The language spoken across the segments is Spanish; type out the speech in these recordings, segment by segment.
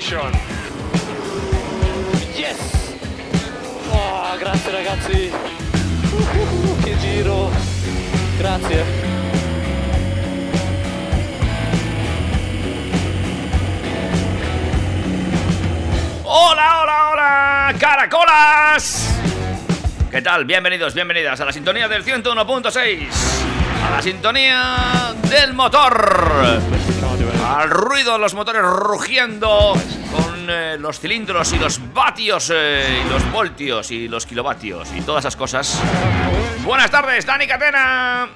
position. Yes! Oh, grazie ragazzi! Uh, che giro! Grazie! Hola, hola, hola, caracolas. ¿Qué tal? Bienvenidos, bienvenidas a la sintonía del 101.6. A la sintonía del motor. Al ruido de los motores rugiendo con eh, los cilindros y los vatios eh, y los voltios y los kilovatios y todas esas cosas. Buenas tardes, Dani Catena.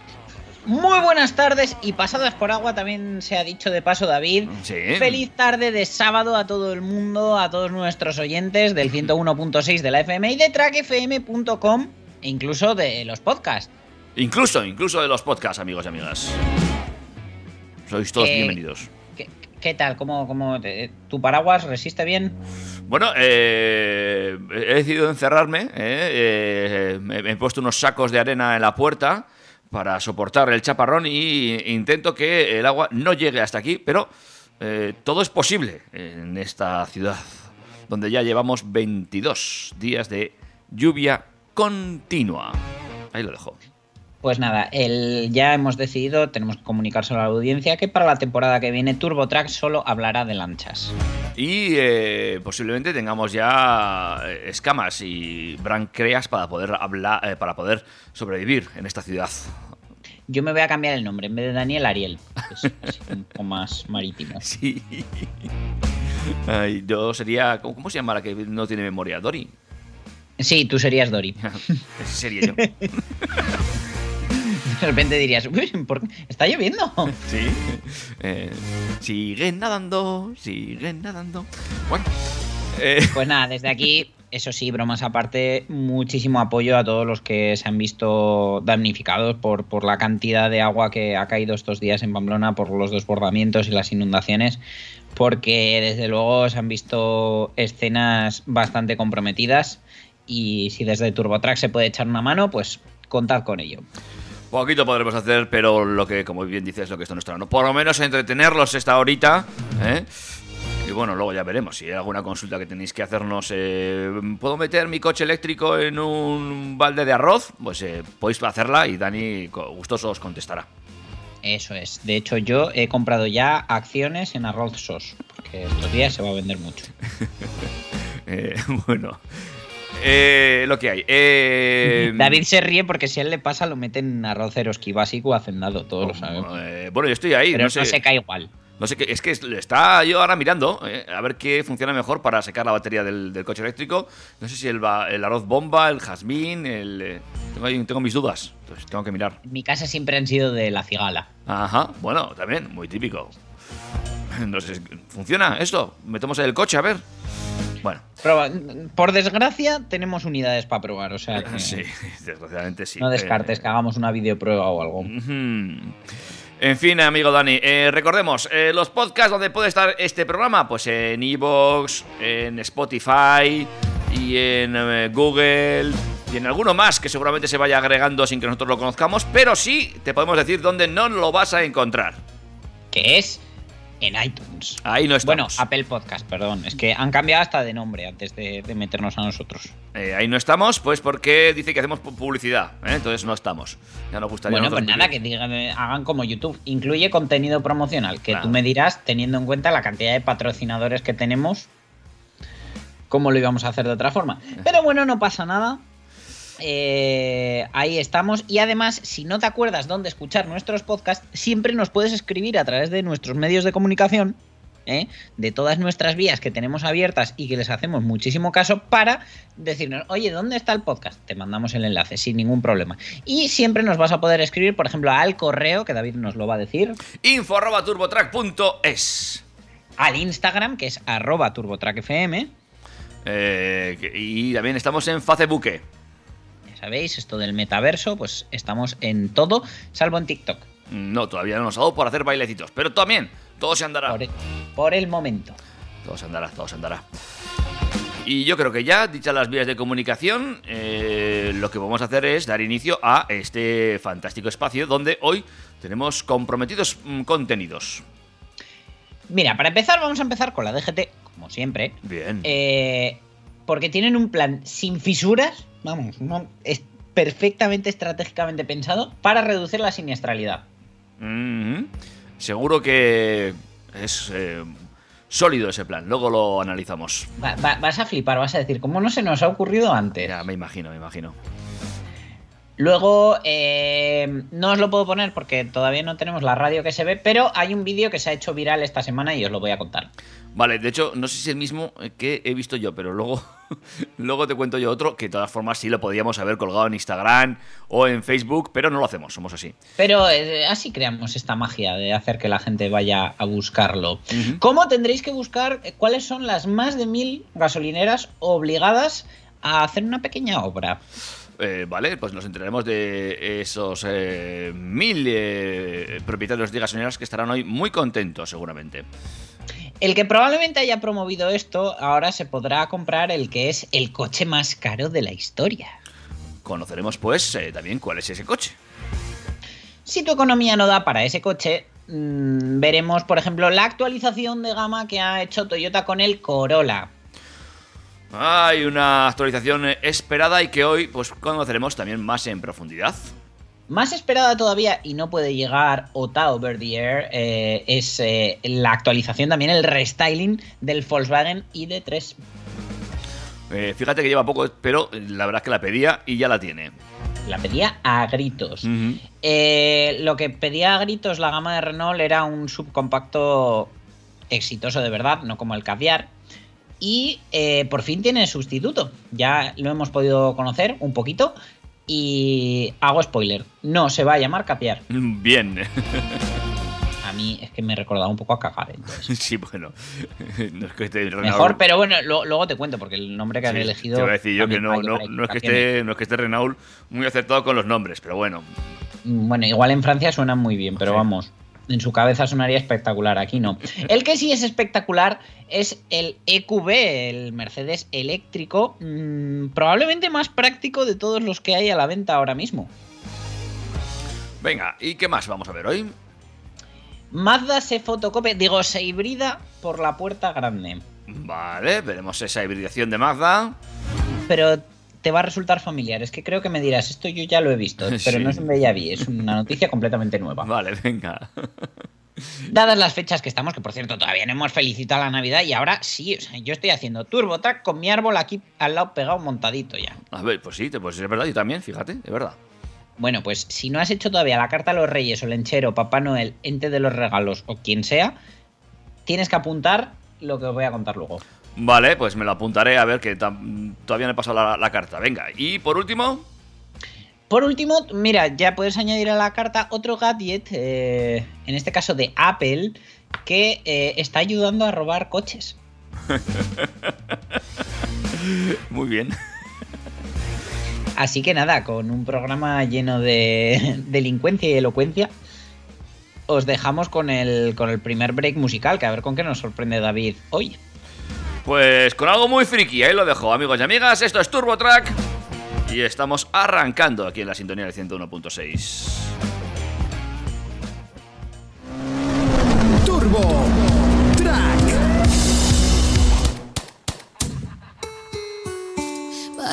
Muy buenas tardes y pasadas por agua también se ha dicho de paso David. Sí. Feliz tarde de sábado a todo el mundo, a todos nuestros oyentes del 101.6 de la FM y de trackfm.com e incluso de los podcasts. Incluso, incluso de los podcasts, amigos y amigas. Sois todos Eh, bienvenidos. ¿Qué, tal? ¿Cómo, cómo te- tu paraguas resiste bien? Bueno, eh, he decidido encerrarme. eh, eh, he puesto unos sacos de arena en la puerta para soportar el chaparrón y intento que el agua no llegue hasta aquí, pero eh, todo es posible en esta ciudad, donde ya llevamos 22 días de lluvia continua. Ahí lo dejo. Pues nada, el, ya hemos decidido, tenemos que comunicárselo a la audiencia, que para la temporada que viene TurboTrack solo hablará de lanchas. Y eh, posiblemente tengamos ya eh, escamas y branquias para poder hablar, eh, para poder sobrevivir en esta ciudad. Yo me voy a cambiar el nombre, en vez de Daniel, Ariel. Es así un poco más marítimo. Sí. Ay, yo sería. ¿cómo, se llama la que no tiene memoria? ¿Dori? Sí, tú serías Dory. Ese sería yo. De repente dirías, "Uy, ¿por qué? ¿está lloviendo? Sí. Eh, siguen nadando, siguen nadando. Bueno. eh, Pues nada, desde aquí, eso sí, bromas aparte, muchísimo apoyo a todos los que se han visto damnificados por, por la cantidad de agua que ha caído estos días en Pamplona, por los desbordamientos y las inundaciones, porque desde luego se han visto escenas bastante comprometidas y si desde TurboTrack se puede echar una mano, pues contad con ello. Poquito podremos hacer, pero lo que, como bien dices, lo que está en nuestra mano. Por lo menos entretenerlos esta horita. ¿eh? Y bueno, luego ya veremos. Si hay alguna consulta que tenéis que hacernos, eh, ¿puedo meter mi coche eléctrico en un balde de arroz? Pues eh, podéis hacerla y Dani gustoso os contestará. Eso es. De hecho, yo he comprado ya acciones en Arroz Sos, porque estos días se va a vender mucho. Eh, bueno, eh, lo que hay. Eh, David se ríe porque si a él le pasa lo mete en arroz eroski básico hacendado, todos lo sabemos. eh, bueno, yo estoy ahí. Pero no no, sé, se cae igual. no sé qué. Es que es- está yo ahora mirando eh, a ver qué funciona mejor para secar la batería del, del coche eléctrico. No sé si el, arroz bomba, el jazmín, el. eh, tengo, mis dudas. Entonces tengo que mirar. En mi casa siempre han sido de la cigala. Ajá, bueno, también, muy típico. No sé, ¿funciona esto? Metemos el coche, a ver. Bueno, Proba- por desgracia, tenemos unidades para probar, o sea que sí, desgraciadamente sí. no descartes Eh, que hagamos una videoprueba o algo. En fin, amigo Dani, eh, recordemos, eh, los podcasts donde puede estar este programa, pues en Evox, en Spotify y en eh, Google y en alguno más que seguramente se vaya agregando sin que nosotros lo conozcamos, pero sí te podemos decir dónde no lo vas a encontrar. ¿Qué es? En iTunes. Ahí no Bueno, estamos. Apple Podcast, perdón. Es que han cambiado hasta de nombre antes de, de meternos a nosotros. Eh, ahí no estamos, pues porque dice que hacemos pu- publicidad. ¿eh? Entonces no estamos. Ya nos gustaría. Bueno, pues nada, vivir. que digan, eh, hagan como YouTube. Incluye contenido promocional, que Claro. tú me dirás, teniendo en cuenta la cantidad de patrocinadores que tenemos, cómo lo íbamos a hacer de otra forma. Pero bueno, no pasa nada. Eh, ahí estamos. Y además, si no te acuerdas dónde escuchar nuestros podcasts, siempre nos puedes escribir a través de nuestros medios de comunicación. ¿eh? de todas nuestras vías que tenemos abiertas y que les hacemos muchísimo caso para decirnos, oye, ¿dónde está el podcast? Te mandamos el enlace sin ningún problema. Y siempre nos vas a poder escribir, por ejemplo, al correo, que David nos lo va a decir, Info arroba turbotrack.es. al Instagram, que es arroba turbotrackfm. Eh, y también estamos en Facebook. Sabéis, esto del metaverso, pues estamos en todo, salvo en TikTok. No, todavía no nos ha dado por hacer bailecitos. Pero también, todo se andará. Por, por el momento. Todo se andará, todo se andará. Y yo creo que ya, dichas las vías de comunicación, eh, lo que vamos a hacer es dar inicio a este fantástico espacio donde hoy tenemos comprometidos mm, contenidos. Mira, para empezar, vamos a empezar con la DGT, como siempre. Bien. Eh, porque tienen un plan sin fisuras, vamos, no, es perfectamente estratégicamente pensado para reducir la siniestralidad. Seguro que es eh, sólido ese plan. Luego lo analizamos. Va- va- vas a flipar, vas a decir, ¿cómo no se nos ha ocurrido antes? Ya, me imagino, me imagino. Luego, eh, no os lo puedo poner porque todavía no tenemos la radio que se ve, pero hay un vídeo que se ha hecho viral esta semana y os lo voy a contar. Vale, de hecho, no sé si es el mismo que he visto yo, pero luego, luego te cuento yo otro que de todas formas sí lo podíamos haber colgado en Instagram o en Facebook, pero no lo hacemos, somos así. Pero eh, así creamos esta magia de hacer que la gente vaya a buscarlo. ¿Cómo tendréis que buscar eh, cuáles son las más de mil gasolineras obligadas a hacer una pequeña obra? Eh, vale, pues nos enteraremos de esos eh, mil eh, propietarios de gasolineras que estarán hoy muy contentos, seguramente. El que probablemente haya promovido esto, ahora se podrá comprar el que es el coche más caro de la historia. Conoceremos, pues, eh, también cuál es ese coche. Si tu economía no da para ese coche, mm, veremos, por ejemplo, la actualización de gama que ha hecho Toyota con el Corolla. Hay una actualización esperada y que hoy, pues, conoceremos también más en profundidad. Más esperada todavía y no puede llegar Ota Over the Air eh, es eh, la actualización también, el restyling del Volkswagen ID3. Eh, fíjate que lleva poco, pero la verdad es que la pedía y ya la tiene. La pedía a gritos. Eh, lo que pedía a gritos la gama de Renault era un subcompacto exitoso de verdad, no como el Caviar. Y eh, por fin tiene sustituto. Ya lo hemos podido conocer un poquito. Y hago spoiler, no se va a llamar Caviar. Bien. A mí es que me recordaba un poco a cagar. entonces. sí, bueno. No es que esté Renault- Mejor, pero bueno, lo- luego te cuento, porque el nombre que Sí, elegido. Te iba a decir yo que no, no, es que esté, no es que esté Renault muy acertado con los nombres, pero bueno. Mm, Bueno, igual en Francia suenan muy bien, pero Sí. vamos, en su cabeza sonaría espectacular, aquí no. El que sí es espectacular es el EQB, el Mercedes eléctrico, mm, probablemente más práctico de todos los que hay a la venta ahora mismo. Venga, ¿y qué más vamos a ver hoy? Mazda se fotocopia, digo, se hibrida por la puerta grande, Vale, veremos esa hibridación de Mazda. pero te va a resultar familiar. Es que creo que me dirás, esto yo ya lo he visto, pero Sí. no es un déjà vu, es una noticia completamente nueva. Vale, venga. Dadas las fechas que estamos, que por cierto todavía no hemos felicitado la Navidad y ahora sí, o sea, yo estoy haciendo Turbo Track con mi árbol aquí al lado pegado montadito ya. A ver, pues sí, pues es verdad, yo también, fíjate, es verdad. Bueno, pues si no has hecho todavía la carta a los Reyes o Lenchero, Papá Noel, Ente de los Regalos o quien sea, tienes que apuntar lo que os voy a contar luego. Vale, pues me lo apuntaré a ver que todavía no he pasado la, la carta. Venga, y por último, Por último, mira, ya puedes añadir a la carta otro gadget, eh, en este caso de Apple, que eh, está ayudando a robar coches. muy bien. Así que nada, con un programa lleno de delincuencia y elocuencia, os dejamos con el, con el primer break musical, que a ver con qué nos sorprende David hoy. Pues con algo muy friki, ahí lo dejo, amigos y amigas. Esto es Turbo Track y estamos arrancando aquí en la sintonía del 101.6. Turbo Track.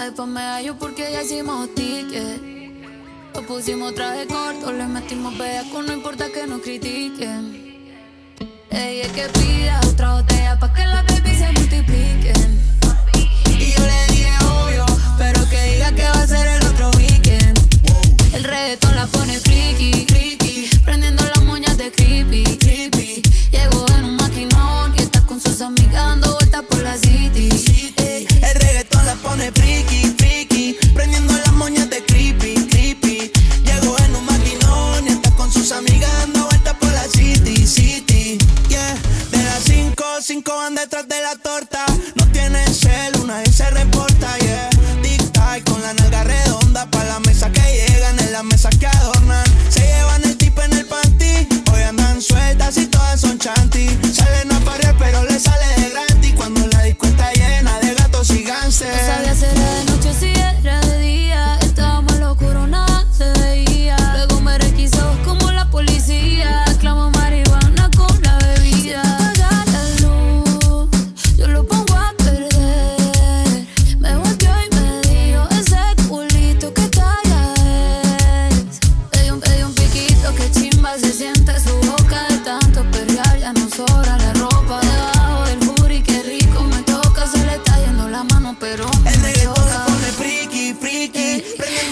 Después me porque ya hicimos ticket. Nos pusimos traje corto, le metimos con no importa que nos critiquen. Ella que pida otra botella pa' que las baby se multipliquen. Y yo le dije obvio, pero que diga que va a ser el otro weekend. El reggaetón la pone friki, friki, prendiendo las moñas de creepy, creepy. Llegó en un maquinón y está con sus amigas dando vueltas por la city. Ey, El reggaetón la pone friki, cinco, van detrás de la torta. No tienen cel, nadie se reporta, yeah. Tic tac con la nalga redonda pa' la mesa que llegan, en las mesas que adornan. Se llevan el tipo en el panty, hoy andan sueltas y todas son chanty. Salen a parear, pero le sale de gratis cuando la disco está llena de gatos y No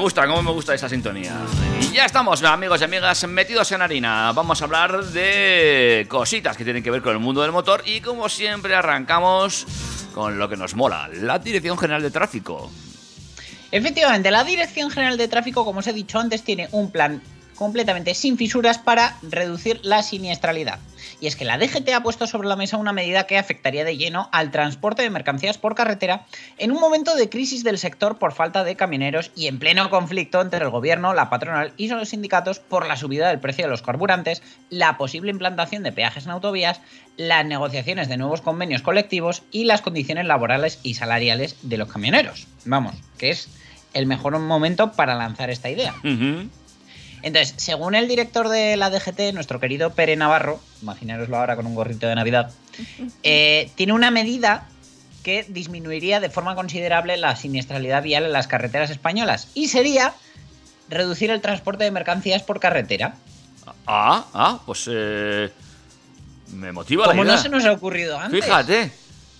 Gusta, cómo me gusta esa sintonía. Ya estamos, amigos y amigas, metidos en harina. Vamos a hablar de cositas que tienen que ver con el mundo del motor y como siempre arrancamos con lo que nos mola, la Dirección General de Tráfico. Efectivamente, la Dirección General de Tráfico, como os he dicho antes, tiene un plan completamente sin fisuras para reducir la siniestralidad. Y es que la DGT ha puesto sobre la mesa una medida que afectaría de lleno al transporte de mercancías por carretera en un momento de crisis del sector por falta de camioneros y en pleno conflicto entre el gobierno, la patronal y los sindicatos por la subida del precio de los carburantes, la posible implantación de peajes en autovías, las negociaciones de nuevos convenios colectivos y las condiciones laborales y salariales de los camioneros. Vamos, que es el mejor momento para lanzar esta idea. Entonces, según el director de la DGT, nuestro querido Pere Navarro, imaginároslo ahora con un gorrito de Navidad, eh, tiene una medida que disminuiría de forma considerable la siniestralidad vial en las carreteras españolas y sería reducir el transporte de mercancías por carretera. Ah, ah, pues eh, me motiva la Como idea. no se nos ha ocurrido antes. Fíjate.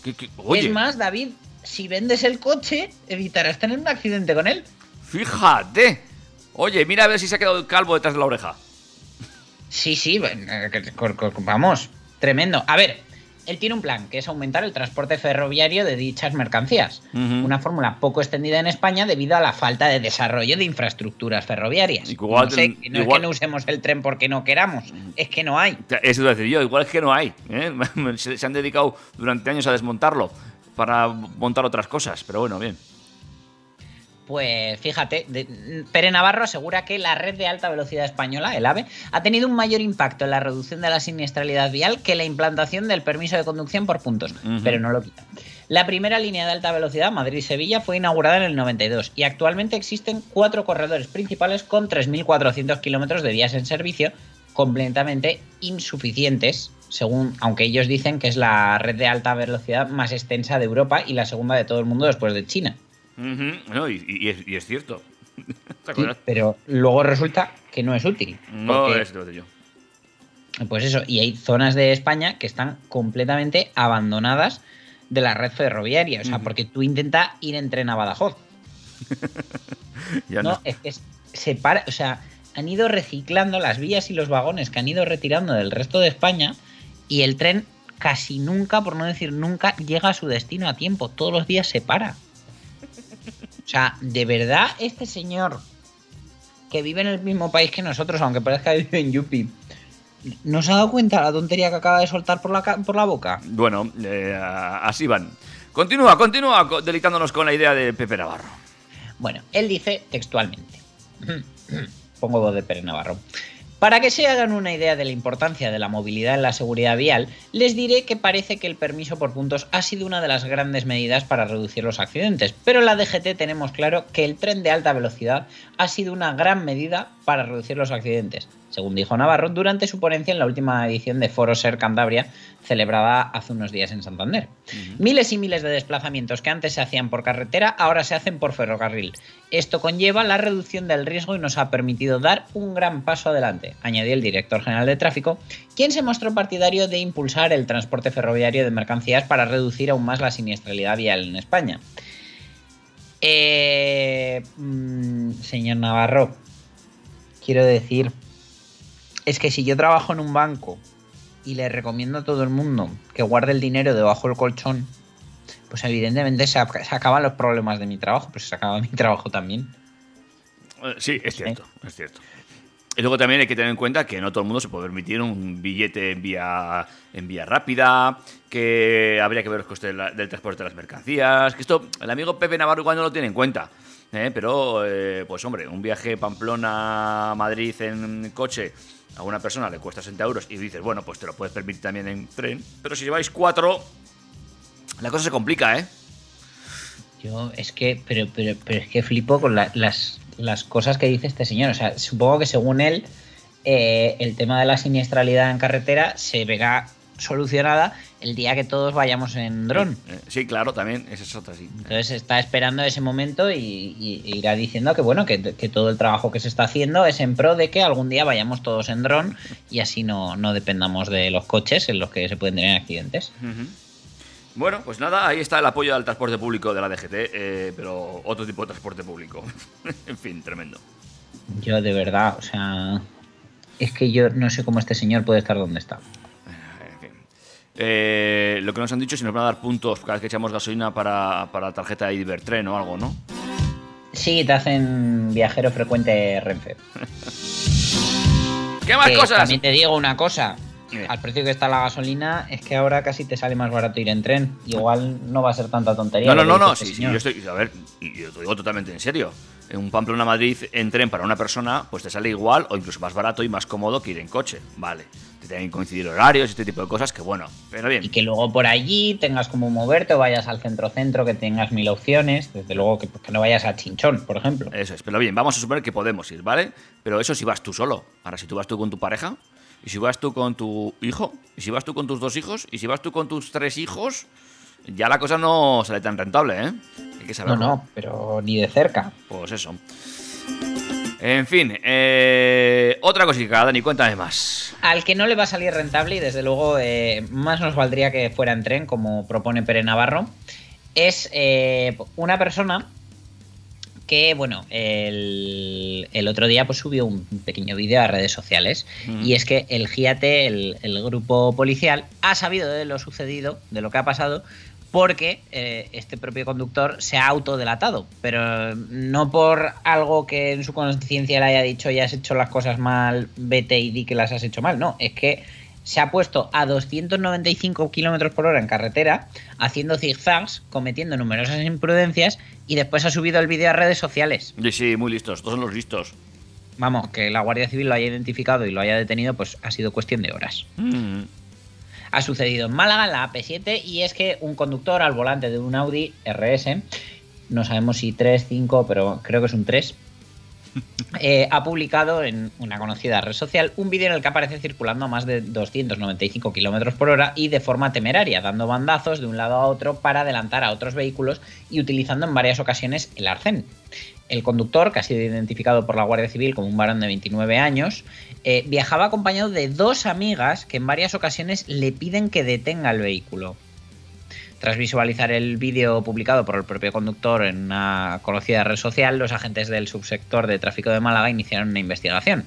Que- que- oye, Es más, David, si vendes el coche, evitarás tener un accidente con él. fíjate. Oye, mira a ver si se ha quedado calvo detrás de la oreja. Sí, sí, eh, vamos, tremendo. A ver, él tiene un plan que es aumentar el transporte ferroviario de dichas mercancías. Una fórmula poco extendida en España debido a la falta de desarrollo de infraestructuras ferroviarias. Igual no, sé, es que no usemos el tren porque no queramos, es que no hay. Eso a decir yo, igual es que no hay. ¿eh? Se han dedicado durante años a desmontarlo para montar otras cosas, pero bueno, bien. Pues fíjate, de- Pere Navarro asegura que la red de alta velocidad española, el AVE, ha tenido un mayor impacto en la reducción de la siniestralidad vial que la implantación del permiso de conducción por puntos, pero no lo quita. La primera línea de alta velocidad, Madrid-Sevilla, fue inaugurada en el 92 y actualmente existen cuatro corredores principales con 3.400 kilómetros de vías en servicio, completamente insuficientes, según, aunque ellos dicen que es la red de alta velocidad más extensa de Europa y la segunda de todo el mundo después de China. No, y, es, y es cierto. Pero luego resulta que no es útil. No porque- es lo yo. Pues eso, y hay zonas de España que están completamente abandonadas de la red ferroviaria. O sea, porque tú intentas ir en tren a Badajoz. Ya no, no. es que es- se para, o sea, han ido reciclando las vías y los vagones que han ido retirando del resto de España y el tren casi nunca, por no decir nunca, llega a su destino a tiempo. Todos los días se para. O sea, de verdad, este señor que vive en el mismo país que nosotros, aunque parezca que vive en Yupi, ¿no se ha dado cuenta la tontería que acaba de soltar por la, por la boca? Bueno, eh, así van. Continúa, continúa co- deleitándonos con la idea de Pepe Navarro. Bueno, él dice textualmente. Pongo voz de Pere Navarro. Para que se hagan una idea de la importancia de la movilidad en la seguridad vial, les diré que parece que el permiso por puntos ha sido una de las grandes medidas para reducir los accidentes, pero en la DGT tenemos claro que el tren de alta velocidad ha sido una gran medida para reducir los accidentes, según dijo Navarro durante su ponencia en la última edición de Foro Ser Cantabria, celebrada hace unos días en Santander. Miles y miles de desplazamientos que antes se hacían por carretera ahora se hacen por ferrocarril. Esto conlleva la reducción del riesgo y nos ha permitido dar un gran paso adelante, añadió el director general de tráfico, quien se mostró partidario de impulsar el transporte ferroviario de mercancías para reducir aún más la siniestralidad vial en España. Eh, mm, señor Navarro, quiero decir, es que si yo trabajo en un banco y le recomiendo a todo el mundo que guarde el dinero debajo del colchón, pues evidentemente se, ac- se acaban los problemas de mi trabajo, pues se acaba mi trabajo también. Eh, Sí, es cierto, es cierto. Y luego también hay que tener en cuenta que no todo el mundo se puede permitir un billete en vía, en vía rápida, que habría que ver los costes del transporte de las mercancías, que esto el amigo Pepe Navarro igual no lo tiene en cuenta. ¿eh? Pero, eh, pues hombre, un viaje Pamplona-Madrid en coche a una persona le cuesta 60 euros y dices, bueno, pues te lo puedes permitir también en tren. Pero si lleváis cuatro, la cosa se complica, ¿eh? Yo es que, pero, pero, es que flipo con la- las, las cosas que dice este señor. O sea, supongo que según él, eh, el tema de la siniestralidad en carretera se verá solucionada el día que todos vayamos en dron. Eh, Sí, claro, también, esa es otra, sí. Entonces está esperando ese momento y, y- irá diciendo que bueno, que, que todo el trabajo que se está haciendo es en pro de que algún día vayamos todos en dron y así no, no dependamos de los coches en los que se pueden tener accidentes. Bueno, pues nada, ahí está el apoyo al transporte público de la DGT, eh, pero otro tipo de transporte público. en fin, tremendo. Yo de verdad, o sea, es que yo no sé cómo este señor puede estar donde está. Eh, lo que nos han dicho es si nos van a dar puntos cada vez que echamos gasolina para, para tarjeta de Ibertren o algo, ¿no? Sí, te hacen viajero frecuente Renfe. ¿Qué más Que cosas? También te digo una cosa. Al precio que está la gasolina, es que ahora casi te sale más barato ir en tren. Igual no va a ser tanta tontería. No, no, no, no, sí, este sí, señor. yo estoy, a ver, yo te digo totalmente en serio. En un Pamplona Madrid en tren para una persona, pues te sale igual o incluso más barato y más cómodo que ir en coche, vale. Te tienen que coincidir horarios y este tipo de cosas que bueno, pero bien. Y que luego por allí tengas como moverte o vayas al centro-centro, que tengas mil opciones. Desde luego que, que no vayas a Chinchón, por ejemplo. Eso es, pero bien, vamos a suponer que podemos ir, ¿vale? Pero eso si vas tú solo. Ahora, si tú vas tú con tu pareja, y si vas tú con tu hijo, y si vas tú con tus dos hijos, y si vas tú con tus tres hijos, ya la cosa no sale tan rentable, ¿eh? Hay que No, saberlo. no, pero ni de cerca. Pues eso. En fin, eh, otra cosita, Dani, cuéntame más. Al que no le va a salir rentable, y desde luego eh, más nos valdría que fuera en tren, como propone Pere Navarro, es eh, una persona que, bueno, el, el otro día pues subió un pequeño vídeo a redes sociales, Mm. y es que el GIATE, el, el grupo policial, ha sabido de lo sucedido, de lo que ha pasado, porque eh, este propio conductor se ha autodelatado, pero no por algo que en su conciencia le haya dicho ya has hecho las cosas mal, vete y di que las has hecho mal, no, es que se ha puesto a 295 kilómetros por hora en carretera, haciendo zigzags, cometiendo numerosas imprudencias y después ha subido el vídeo a redes sociales. Sí, sí, muy listos, todos son los listos. Vamos, que la Guardia Civil lo haya identificado y lo haya detenido, pues ha sido cuestión de horas. Mm. ha sucedido en Málaga, en la AP7, y es que un conductor al volante de un Audi RS, no sabemos si 3, 5, pero creo que es un 3, eh, ha publicado en una conocida red social un vídeo en el que aparece circulando a más de 295 kilómetros por hora y de forma temeraria, dando bandazos de un lado a otro para adelantar a otros vehículos y utilizando en varias ocasiones el arcén. El conductor, que ha sido identificado por la Guardia Civil como un varón de 29 años, eh, viajaba acompañado de dos amigas que en varias ocasiones le piden que detenga el vehículo. Tras visualizar el vídeo publicado por el propio conductor en una conocida red social, los agentes del subsector de tráfico de Málaga iniciaron una investigación.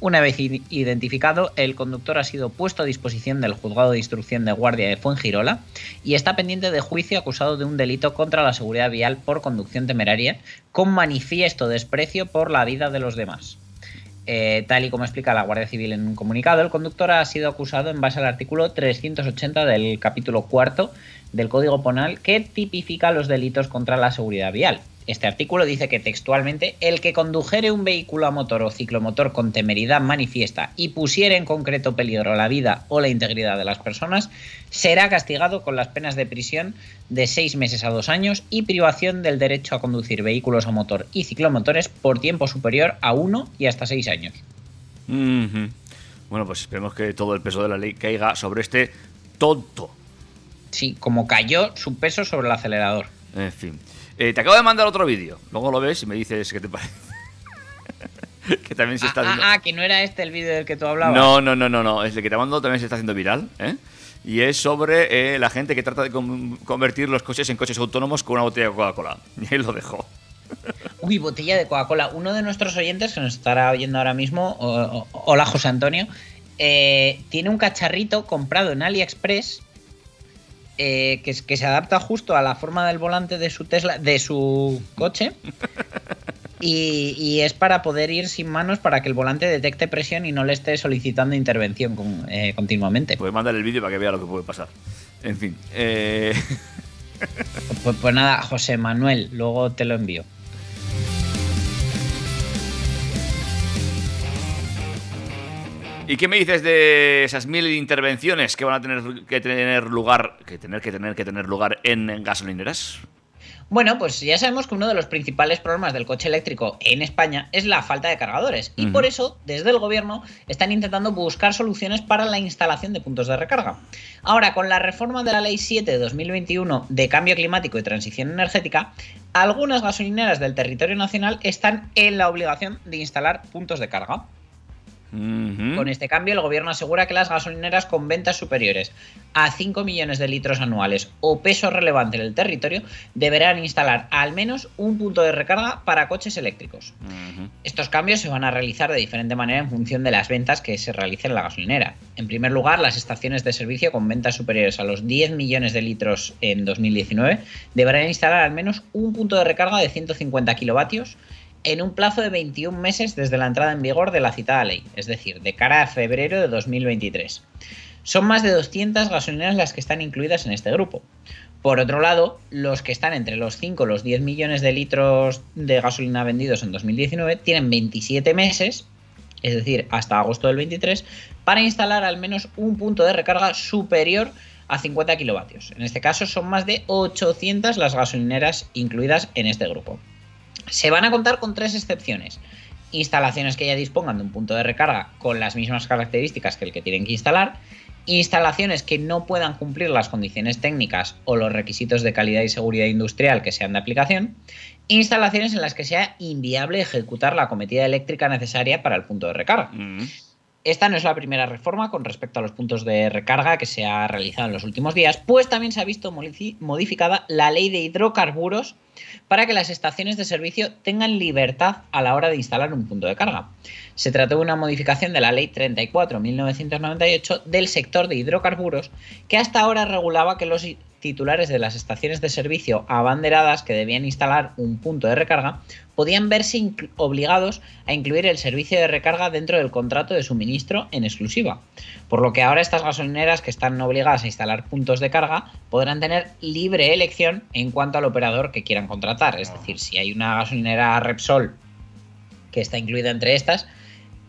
Una vez identificado, el conductor ha sido puesto a disposición del juzgado de instrucción de guardia de Fuengirola y está pendiente de juicio acusado de un delito contra la seguridad vial por conducción temeraria con manifiesto desprecio por la vida de los demás. Eh, tal y como explica la Guardia Civil en un comunicado, el conductor ha sido acusado en base al artículo 380 del capítulo cuarto del Código Penal que tipifica los delitos contra la seguridad vial. Este artículo dice que textualmente el que condujere un vehículo a motor o ciclomotor con temeridad manifiesta y pusiere en concreto peligro la vida o la integridad de las personas será castigado con las penas de prisión de seis meses a dos años y privación del derecho a conducir vehículos a motor y ciclomotores por tiempo superior a uno y hasta seis años. Bueno, pues esperemos que todo el peso de la ley caiga sobre este tonto. Sí, como cayó su peso sobre el acelerador. En fin. Eh, te acabo de mandar otro vídeo. Luego lo ves y me dices qué te parece. que también se está Ah, haciendo... ah, ah, que no era este el vídeo del que tú hablabas. No, no, no, no, no. Es el que te mando también se está haciendo viral. ¿eh? Y es sobre eh, la gente que trata de con- convertir los coches en coches autónomos con una botella de Coca-Cola. Y ahí lo dejo. Uy, botella de Coca-Cola. Uno de nuestros oyentes que nos estará oyendo ahora mismo, o- o- hola José Antonio, eh, tiene un cacharrito comprado en AliExpress eh, que, se adapta justo a la forma del volante de su Tesla, de su coche. Y, y es para poder ir sin manos para que el volante detecte presión y no le esté solicitando intervención con- eh, continuamente. Puedes mandar el vídeo para que vea lo que puede pasar. En fin. eh, Pues, pues nada, José Manuel, luego te lo envío. ¿Y qué me dices de esas mil intervenciones que van a tener que tener lugar, que tener que tener que tener lugar en, gasolineras? Bueno, pues ya sabemos que uno de los principales problemas del coche eléctrico en España es la falta de cargadores. Y por eso, desde el gobierno, están intentando buscar soluciones para la instalación de puntos de recarga. Ahora, con la reforma de la Ley 7 de 2021 de Cambio Climático y Transición Energética, algunas gasolineras del territorio nacional están en la obligación de instalar puntos de carga. Con este cambio, el gobierno asegura que las gasolineras con ventas superiores a 5 millones de litros anuales o peso relevante en el territorio deberán instalar al menos un punto de recarga para coches eléctricos. Estos cambios se van a realizar de diferente manera en función de las ventas que se realicen en la gasolinera. En primer lugar, las estaciones de servicio con ventas superiores a los 10 millones de litros en 2019 deberán instalar al menos un punto de recarga de 150 kilovatios en un plazo de 21 meses desde la entrada en vigor de la citada ley, es decir, de cara a febrero de 2023. Son más de 200 gasolineras las que están incluidas en este grupo. Por otro lado, los que están entre los 5 y los 10 millones de litros de gasolina vendidos en 2019 tienen 27 meses, es decir, hasta agosto del 23, para instalar al menos un punto de recarga superior a 50 kilovatios. En este caso son más de 800 las gasolineras incluidas en este grupo. Se van a contar con tres excepciones. Instalaciones que ya dispongan de un punto de recarga con las mismas características que el que tienen que instalar. Instalaciones que no puedan cumplir las condiciones técnicas o los requisitos de calidad y seguridad industrial que sean de aplicación. Instalaciones en las que sea inviable ejecutar la cometida eléctrica necesaria para el punto de recarga. Ujú. Esta no es la primera reforma con respecto a los puntos de recarga que se ha realizado en los últimos días, pues también se ha visto modifi- modificada la ley de hidrocarburos para que las estaciones de servicio tengan libertad a la hora de instalar un punto de carga. Se trató de una modificación de la ley 34-1998 del sector de hidrocarburos que hasta ahora regulaba que los titulares de las estaciones de servicio abanderadas que debían instalar un punto de recarga podían verse obligados a incluir el servicio de recarga dentro del contrato de suministro en exclusiva. Por lo que ahora estas gasolineras que están obligadas a instalar puntos de carga podrán tener libre elección en cuanto al operador que quieran contratar. Es decir, si hay una gasolinera Repsol que está incluida entre estas,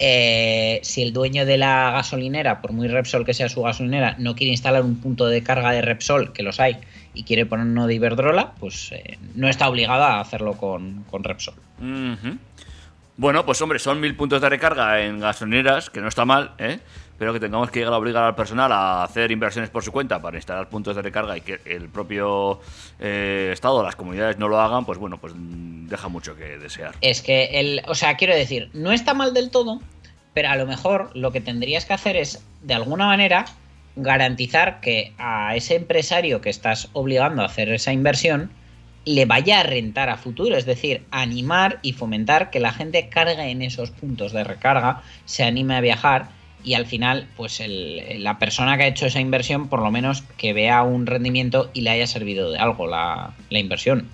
eh, si el dueño de la gasolinera, por muy Repsol que sea su gasolinera, no quiere instalar un punto de carga de Repsol, que los hay, y quiere poner uno de Iberdrola, pues eh, no está obligado a hacerlo con, con Repsol. Bueno, pues hombre, son mil puntos de recarga en gasolineras, que no está mal, ¿eh? pero que tengamos que llegar a obligar al personal a hacer inversiones por su cuenta para instalar puntos de recarga y que el propio eh, Estado, las comunidades no lo hagan, pues bueno, pues deja mucho que desear. Es que el, o sea, quiero decir, no está mal del todo, pero a lo mejor lo que tendrías que hacer es, de alguna manera, garantizar que a ese empresario que estás obligando a hacer esa inversión le vaya a rentar a futuro, es decir, animar y fomentar que la gente cargue en esos puntos de recarga, se anime a viajar y al final, pues el- la persona que ha hecho esa inversión, por lo menos que vea un rendimiento y le haya servido de algo la, inversión.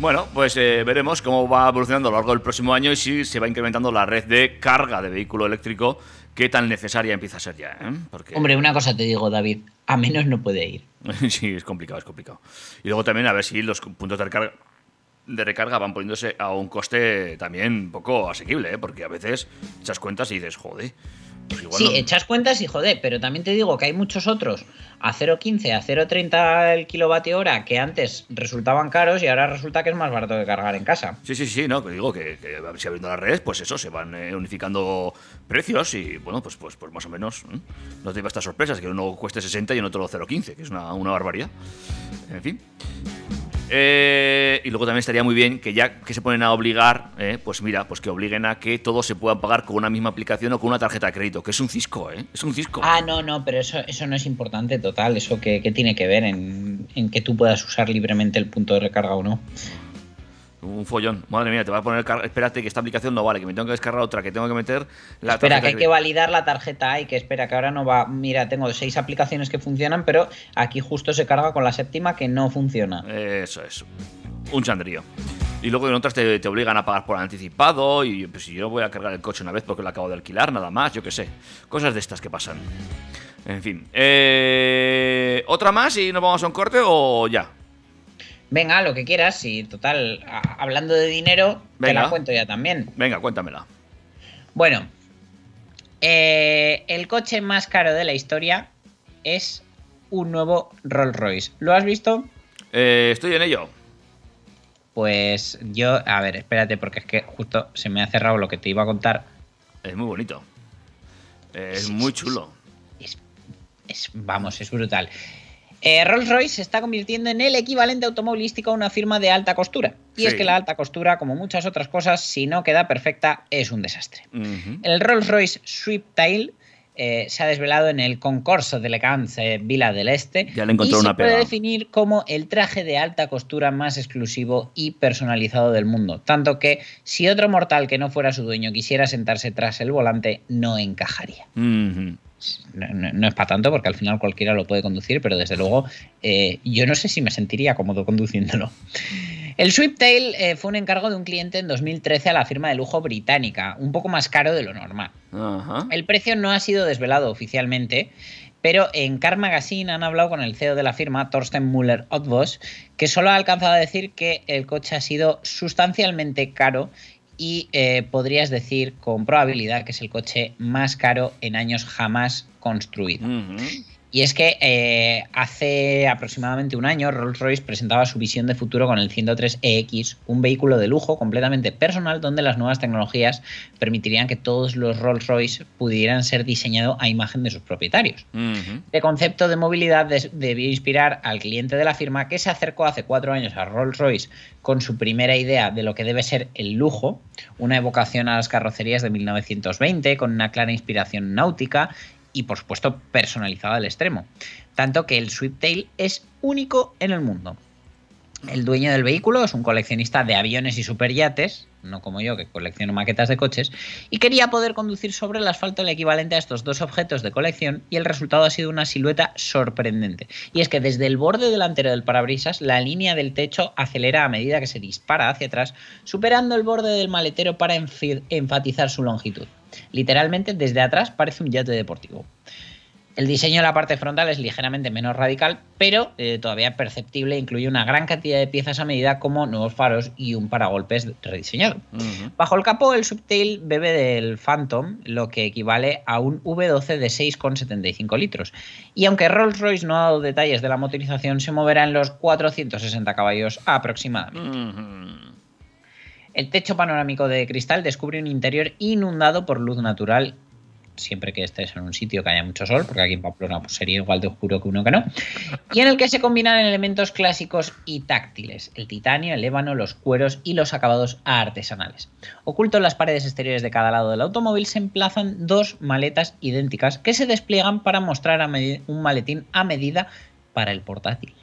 Bueno, pues eh, veremos cómo va evolucionando a lo largo del próximo año y si se va incrementando la red de carga de vehículo eléctrico que tan necesaria empieza a ser ya. ¿eh? Porque... Hombre, una cosa te digo, David, a menos no puede ir. sí, es complicado, es complicado. Y luego también a ver si los puntos de recarga, de recarga van poniéndose a un coste también poco asequible, ¿eh? porque a veces echas cuentas y dices, joder. Pues igual Sí, no- echas cuentas y joder, pero también te digo que hay muchos otros a 0,15, a 0,30 el kilovatio hora que antes resultaban caros y ahora resulta que es más barato que cargar en casa. Sí, sí, sí, no, que digo que, si abriendo las redes, pues eso, se van eh, unificando precios y bueno, pues, pues, pues más o menos ¿eh? no te lleva estas sorpresas, que uno cueste 60 y en otro 0,15, que es una, una barbaridad. En fin. Eh, y luego también estaría muy bien que ya que se ponen a obligar, eh, pues mira, pues que obliguen a que todos se puedan pagar con una misma aplicación o con una tarjeta de crédito, que es un cisco, ¿eh? Es un cisco. Ah, no, no, pero eso, eso no es importante total. Eso que, que tiene que ver en, en que tú puedas usar libremente el punto de recarga o no. Un follón. Madre mía, te va a poner. Espérate, que esta aplicación no vale, que me tengo que descargar otra, que tengo que meter la espera, tarjeta que hay que validar la tarjeta y que espera, que ahora no va. Mira, tengo seis aplicaciones que funcionan, pero aquí justo se carga con la séptima que no funciona. Eso es. Un chandrío. Y luego en otras te, te obligan a pagar por anticipado. Y pues si yo voy a cargar el coche una vez porque lo acabo de alquilar, nada más, yo qué sé. Cosas de estas que pasan. En fin. Eh, ¿Otra más y nos vamos a un corte o ya? Venga, lo que quieras, y total, a- hablando de dinero, te la cuento ya también. Venga, cuéntamela. Bueno, eh, el coche más caro de la historia es un nuevo Rolls Royce. ¿Lo has visto? Eh, estoy en ello. Pues yo, a ver, espérate, porque es que justo se me ha cerrado lo que te iba a contar. Es muy bonito. Es Sí, muy chulo. Es, es- vamos, es brutal. Eh, Rolls Royce se está convirtiendo en el equivalente automovilístico a una firma de alta costura. Y es que la alta costura, como muchas otras cosas, si no queda perfecta, es un desastre. El Rolls Royce Sweeptail eh, se ha desvelado en el concurso de elegance Vila del Este Ya le encontró y una se puede definir como el traje de alta costura más exclusivo y personalizado del mundo. Tanto que si otro mortal que no fuera su dueño quisiera sentarse tras el volante, no encajaría. No, no- no es para tanto porque al final cualquiera lo puede conducir, pero desde luego eh, yo no sé si me sentiría cómodo conduciéndolo. El Sweeptail eh, fue un encargo de un cliente en 2013 a la firma de lujo británica, un poco más caro de lo normal. El precio no ha sido desvelado oficialmente, pero en Car Magazine han hablado con el CEO de la firma, Thorsten Müller Ottbos, que solo ha alcanzado a decir que el coche ha sido sustancialmente caro y eh, podrías decir con probabilidad que es el coche más caro en años jamás construido. Y es que eh, hace aproximadamente un año Rolls-Royce presentaba su visión de futuro con el 103EX, un vehículo de lujo completamente personal donde las nuevas tecnologías permitirían que todos los Rolls-Royce pudieran ser diseñados a imagen de sus propietarios. Este concepto de movilidad debió inspirar al cliente de la firma que se acercó hace cuatro años a Rolls-Royce con su primera idea de lo que debe ser el lujo, una evocación a las carrocerías de 1920 con una clara inspiración náutica y por supuesto personalizada al extremo. Tanto que el Sweeptail es único en el mundo. El dueño del vehículo es un coleccionista de aviones y superyates, no como yo que colecciono maquetas de coches, y quería poder conducir sobre el asfalto el equivalente a estos dos objetos de colección y el resultado ha sido una silueta sorprendente. Y es que desde el borde delantero del parabrisas la línea del techo acelera a medida que se dispara hacia atrás, superando el borde del maletero para enfatizar su longitud. Literalmente desde atrás parece un yate deportivo. El diseño de la parte frontal es ligeramente menos radical, pero eh, todavía perceptible e incluye una gran cantidad de piezas a medida como nuevos faros y un paragolpes rediseñado. Bajo el capó, el Subtail bebe del Phantom, lo que equivale a un V12 de 6,75 litros. Y aunque Rolls-Royce no ha dado detalles de la motorización, se moverá en los 460 caballos aproximadamente. El techo panorámico de cristal descubre un interior inundado por luz natural, siempre que estés en un sitio que haya mucho sol, porque aquí en Pamplona pues, sería igual de oscuro que uno que no, y en el que se combinan elementos clásicos y táctiles, el titanio, el ébano, los cueros y los acabados artesanales. Oculto en las paredes exteriores de cada lado del automóvil se emplazan dos maletas idénticas que se despliegan para mostrar un maletín a medida para el portátil.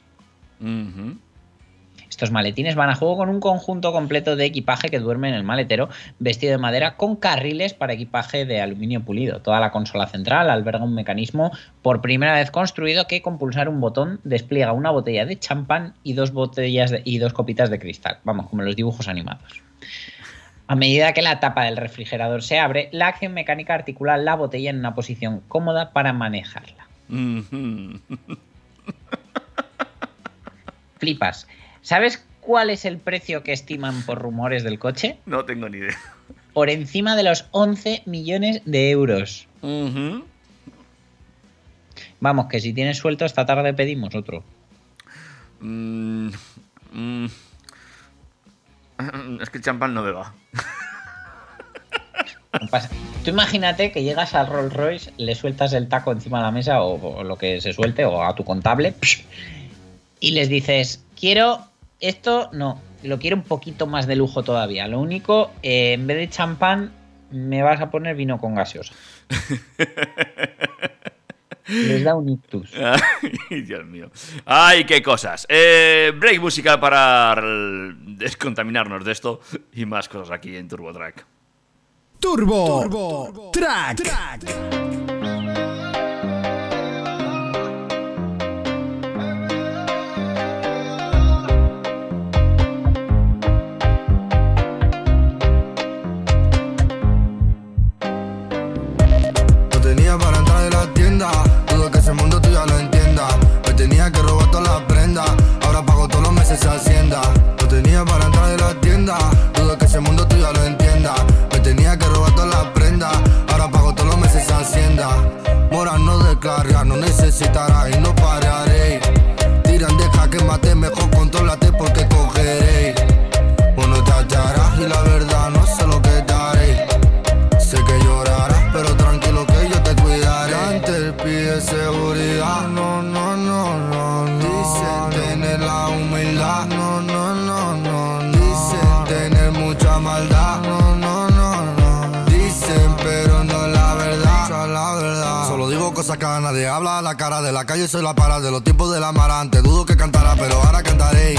Estos maletines van a juego con un conjunto completo de equipaje que duerme en el maletero, vestido de madera con carriles para equipaje de aluminio pulido. Toda la consola central alberga un mecanismo por primera vez construido que con pulsar un botón despliega una botella de champán y dos botellas de- y dos copitas de cristal. Vamos, como en los dibujos animados. A medida que la tapa del refrigerador se abre, la acción mecánica articula la botella en una posición cómoda para manejarla. Flipas. ¿Sabes cuál es el precio que estiman por rumores del coche? No tengo ni idea. Por encima de los 11 millones de euros. Vamos, que si tienes suelto esta tarde pedimos otro. Mm, mm. Es que el champán no beba. No pasa- Tú imagínate que llegas al Rolls Royce, le sueltas el taco encima de la mesa o, o lo que se suelte, o a tu contable, psh, y les dices, quiero esto, no, lo quiero un poquito más de lujo todavía. Lo único, eh, en vez de champán, me vas a poner vino con gaseosa. Les da un ictus. Ay, Dios mío. Ay, qué cosas. Eh, break musical para descontaminarnos de esto y más cosas aquí en Turbo Track. Turbo, Track. No esa hacienda. No tenía para entrar en la tienda, dudo que ese mundo tú lo entiendas. Me tenía que robar todas las prendas, ahora pago todos los meses esa hacienda. Mora no descarga, no necesitará y no pararé. Tiran, deja que mate, mejor nadie habla a la cara de la calle, soy la para de los tiempos de la marante. Dudo que cantará, pero ahora cantaré.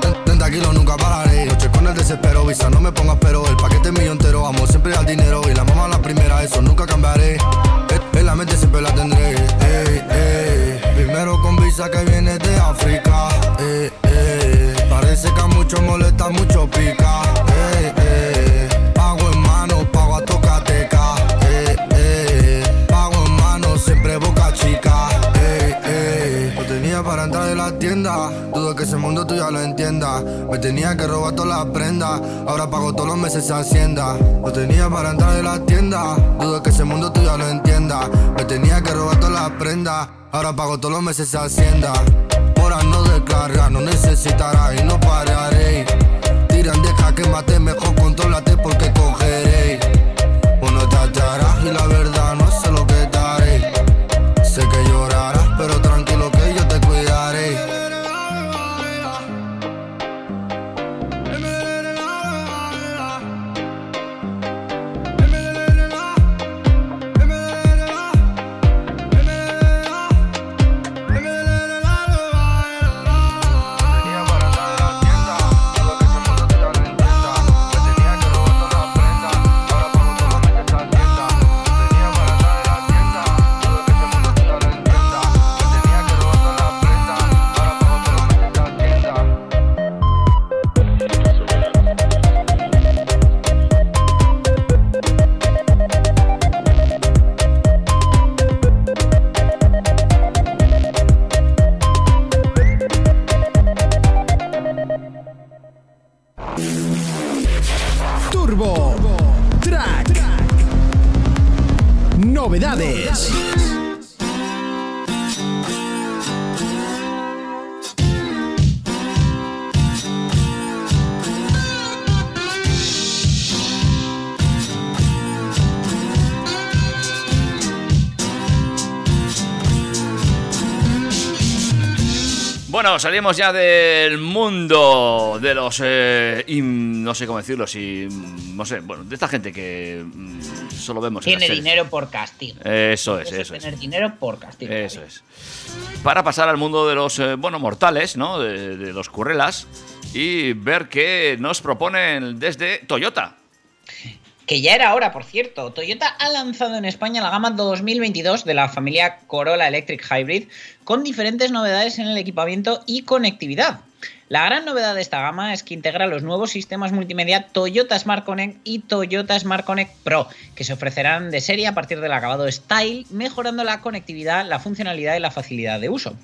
Ten- ten tranquilo, nunca pararé. Noche con el desespero, visa, no me pongas pero. El paquete mío entero, amo siempre al dinero. Y la mamá la primera, eso nunca cambiaré. En- En la mente siempre la tendré. Ey, ey. Primero con visa que viene de África. Parece que a muchos molesta, mucho pica. Dudo que ese mundo tú ya lo entiendas. Me tenía que robar todas las prendas. Ahora pago todos los meses hacienda. No tenía para entrar en la tienda. Dudo que ese mundo tú ya lo entiendas. Me tenía que robar todas las prendas. Ahora pago todos los meses hacienda. Ahora no descarga, no necesitará y no pararé. Tiran, deja que mate, mejor contrólate porque cogeré. Bueno, te hallarás y la verdad Bueno, salimos ya del mundo de los. eh, no sé cómo decirlo, si. No sé, bueno, de esta gente que mm, solo vemos. en Tiene series. dinero por castigo. Eso es, Eso eso es. tener dinero por castigo. Eso es. Para pasar al mundo de los, eh, bueno, mortales, ¿no? De, de los currelas y ver qué nos proponen desde Toyota. Que ya era hora, por cierto. Toyota ha lanzado en España la gama 2022 de la familia Corolla Electric Hybrid con diferentes novedades en el equipamiento y conectividad. La gran novedad de esta gama es que integra los nuevos sistemas multimedia Toyota Smart Connect y Toyota Smart Connect Pro, que se ofrecerán de serie a partir del acabado Style, mejorando la conectividad, la funcionalidad y la facilidad de uso.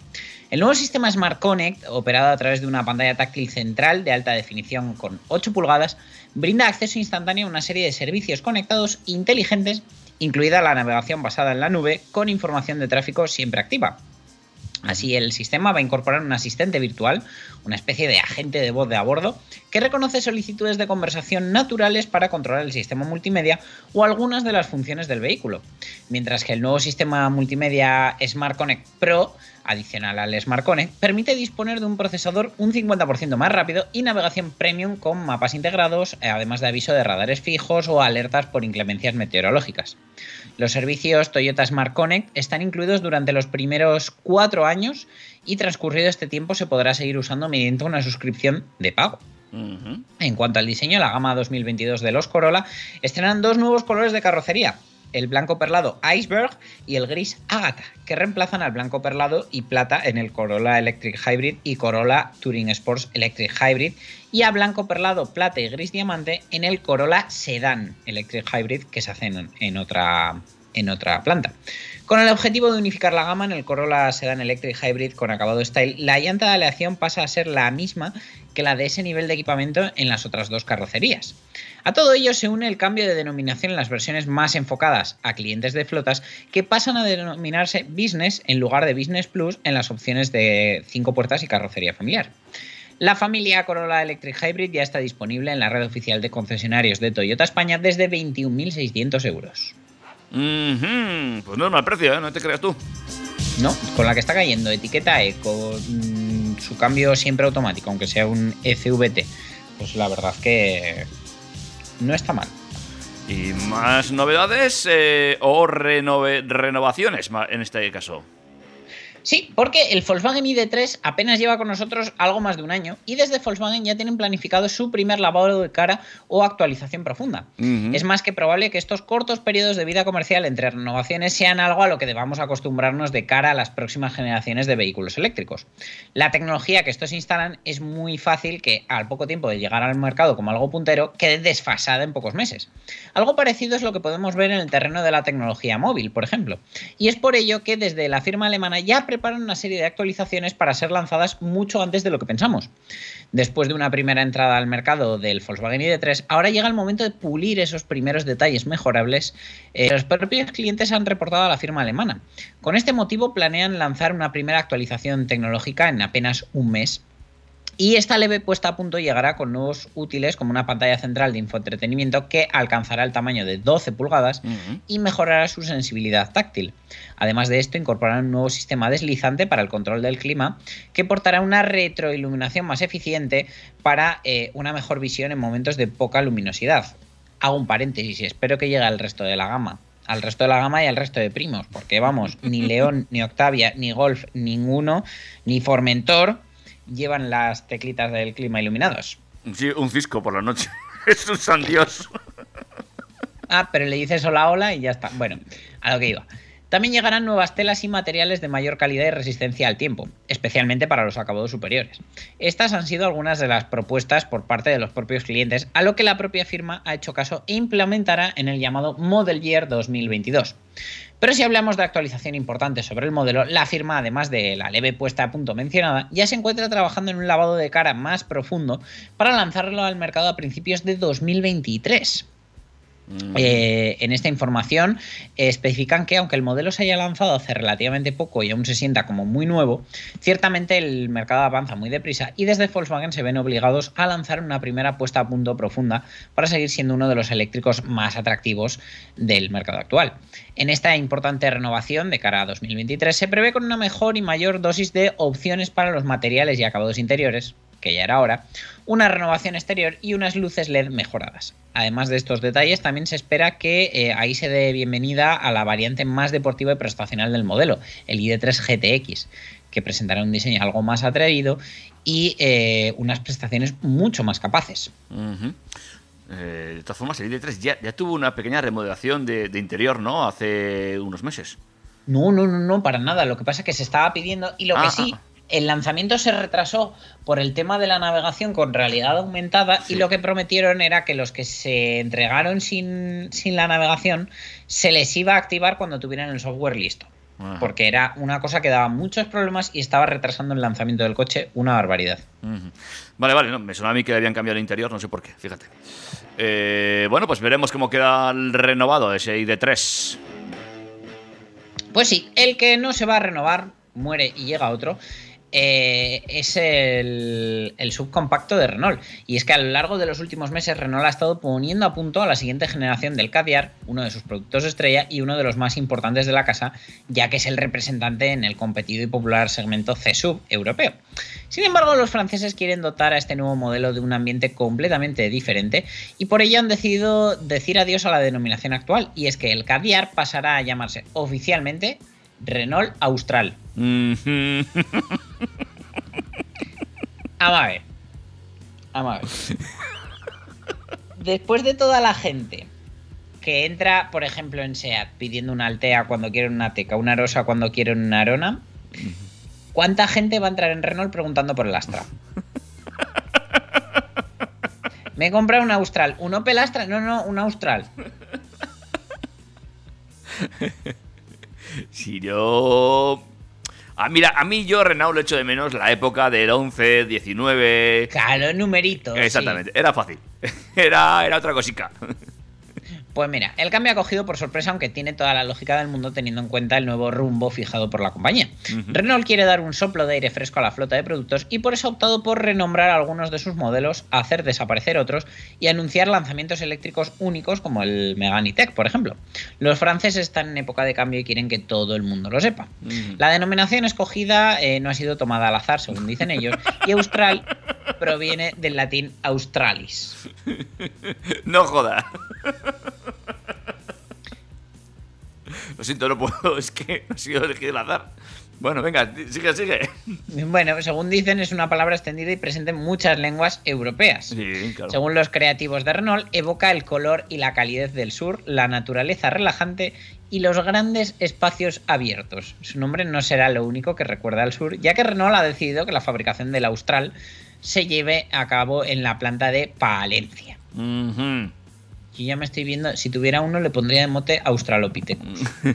El nuevo sistema Smart Connect, operado a través de una pantalla táctil central de alta definición con 8 pulgadas, brinda acceso instantáneo a una serie de servicios conectados inteligentes, incluida la navegación basada en la nube con información de tráfico siempre activa. Así, el sistema va a incorporar un asistente virtual, una especie de agente de voz de a bordo, que reconoce solicitudes de conversación naturales para controlar el sistema multimedia o algunas de las funciones del vehículo. Mientras que el nuevo sistema multimedia Smart Connect Pro, adicional al Smart Connect, permite disponer de un procesador un 50% más rápido y navegación premium con mapas integrados, eh, además de aviso de radares fijos o alertas por inclemencias meteorológicas. Los servicios Toyota Smart Connect están incluidos durante los primeros cuatro años y transcurrido este tiempo se podrá seguir usando mediante una suscripción de pago. En cuanto al diseño, la gama 2022 de los Corolla estrenan dos nuevos colores de carrocería, el blanco perlado Iceberg y el gris Ágata, que reemplazan al blanco perlado y plata en el Corolla Electric Hybrid y Corolla Touring Sports Electric Hybrid y a blanco perlado, plata y gris diamante en el Corolla Sedan Electric Hybrid que se hacen en, en otra en otra planta. Con el objetivo de unificar la gama en el Corolla Sedan Electric Hybrid con acabado Style, la llanta de aleación pasa a ser la misma que la de ese nivel de equipamiento en las otras dos carrocerías. A todo ello se une el cambio de denominación en las versiones más enfocadas a clientes de flotas que pasan a denominarse Business en lugar de Business Plus en las opciones de 5 puertas y carrocería familiar. La familia Corolla Electric Hybrid ya está disponible en la red oficial de concesionarios de Toyota España desde 21.600 euros. Pues no es mal precio, ¿eh? No te creas tú. No, con la que está cayendo, etiqueta E, con mm, su cambio siempre automático, aunque sea un ECVT, pues la verdad que no está mal. Y más novedades eh, o renovaciones en este caso. Sí, porque el Volkswagen ID3 apenas lleva con nosotros algo más de un año y desde Volkswagen ya tienen planificado su primer lavado de cara o actualización profunda. Es más que probable que estos cortos periodos de vida comercial entre renovaciones sean algo a lo que debamos acostumbrarnos de cara a las próximas generaciones de vehículos eléctricos. La tecnología que estos instalan es muy fácil que al poco tiempo de llegar al mercado como algo puntero quede desfasada en pocos meses. Algo parecido es lo que podemos ver en el terreno de la tecnología móvil, por ejemplo. Y es por ello que desde la firma alemana ya preparan una serie de actualizaciones para ser lanzadas mucho antes de lo que pensamos. Después de una primera entrada al mercado del Volkswagen ID3, ahora llega el momento de pulir esos primeros detalles mejorables eh, los propios clientes han reportado a la firma alemana. Con este motivo planean lanzar una primera actualización tecnológica en apenas un mes y esta leve puesta a punto llegará con nuevos útiles como una pantalla central de infoentretenimiento que alcanzará el tamaño de 12 pulgadas y mejorará su sensibilidad táctil. Además de esto, incorporarán un nuevo sistema deslizante para el control del clima que portará una retroiluminación más eficiente para eh, una mejor visión en momentos de poca luminosidad. Hago un paréntesis y espero que llegue al resto de la gama. Al resto de la gama y al resto de primos, porque vamos, ni León, ni Octavia, ni Golf, ninguno, ni Formentor llevan las teclitas del clima iluminados. Sí, un cisco por la noche. es un san Dios. Ah, pero le dices hola, hola y ya está. Bueno, a lo que iba. También llegarán nuevas telas y materiales de mayor calidad y resistencia al tiempo, especialmente para los acabados superiores. Estas han sido algunas de las propuestas por parte de los propios clientes, a lo que la propia firma ha hecho caso e implementará en el llamado Model Year 2022. Pero si hablamos de actualización importante sobre el modelo, la firma, además de la leve puesta a punto mencionada, ya se encuentra trabajando en un lavado de cara más profundo para lanzarlo al mercado a principios de 2023. Eh, en esta información especifican que aunque el modelo se haya lanzado hace relativamente poco y aún se sienta como muy nuevo, ciertamente el mercado avanza muy deprisa y desde Volkswagen se ven obligados a lanzar una primera puesta a punto profunda para seguir siendo uno de los eléctricos más atractivos del mercado actual. En esta importante renovación de cara a 2023 se prevé con una mejor y mayor dosis de opciones para los materiales y acabados interiores, que ya era hora, una renovación exterior y unas luces LED mejoradas. Además de estos detalles, también se espera que eh, ahí se dé bienvenida a la variante más deportiva y prestacional del modelo, el ID3 GTX, que presentará un diseño algo más atrevido y eh, unas prestaciones mucho más capaces. Eh, de todas formas, el ID3 ya, ya tuvo una pequeña remodelación de, de interior, ¿no? Hace unos meses. No, no, no, no, para nada. Lo que pasa es que se estaba pidiendo y lo Ah, que sí, ah. El lanzamiento se retrasó por el tema de la navegación con realidad aumentada Sí. y lo que prometieron era que los que se entregaron sin, sin la navegación se les iba a activar cuando tuvieran el software listo. Ajá. Porque era una cosa que daba muchos problemas y estaba retrasando el lanzamiento del coche una barbaridad. Vale, vale, no, me suena a mí que habían cambiado el interior, no sé por qué, fíjate. Eh, bueno, pues veremos cómo queda el renovado ese ID3. Pues sí, el que no se va a renovar, muere y llega otro, eh, es el, el subcompacto de Renault. Y es que a lo largo de los últimos meses Renault ha estado poniendo a punto a la siguiente generación del Caviar, uno de sus productos estrella y uno de los más importantes de la casa, ya que es el representante en el competido y popular segmento C-Sub europeo. Sin embargo, los franceses quieren dotar a este nuevo modelo de un ambiente completamente diferente y por ello han decidido decir adiós a la denominación actual, y es que el Caviar pasará a llamarse oficialmente Renault Austral. Ujú. Vamos a ver. Vamos a ver. Después de toda la gente que entra, por ejemplo, en SEAT pidiendo una Altea cuando quieren una Teca, una Rosa cuando quieren una Arona, ¿cuánta gente va a entrar en Renault preguntando por el Astra? Me he comprado un Austral. ¿Un Opel Astra? No, no, un Austral. Si yo... Ah, mira, a mí yo Renault lo echo de menos la época del 11, 19... Claro, numerito. sí. Exactamente, era fácil. Era, era otra cosica. Pues mira, el cambio ha cogido por sorpresa, aunque tiene toda la lógica del mundo teniendo en cuenta el nuevo rumbo fijado por la compañía. Renault quiere dar un soplo de aire fresco a la flota de productos y por eso ha optado por renombrar algunos de sus modelos, hacer desaparecer otros y anunciar lanzamientos eléctricos únicos como el Megane E-Tech, por ejemplo. Los franceses están en época de cambio y quieren que todo el mundo lo sepa. La denominación escogida eh, no ha sido tomada al azar, según dicen ellos, y Austral proviene del latín australis. No joda. Lo siento, no puedo, es que ha sido elegido al azar. Bueno, venga, sigue, sigue. Bueno, según dicen, es una palabra extendida y presente en muchas lenguas europeas. Sí, claro. Según los creativos de Renault, evoca el color y la calidez del sur, la naturaleza relajante y los grandes espacios abiertos. Su nombre no será lo único que recuerda al sur, ya que Renault ha decidido que la fabricación del Austral se lleve a cabo en la planta de Palencia. Ujú. Yo ya me estoy viendo, si tuviera uno le pondría de mote Australopithecus.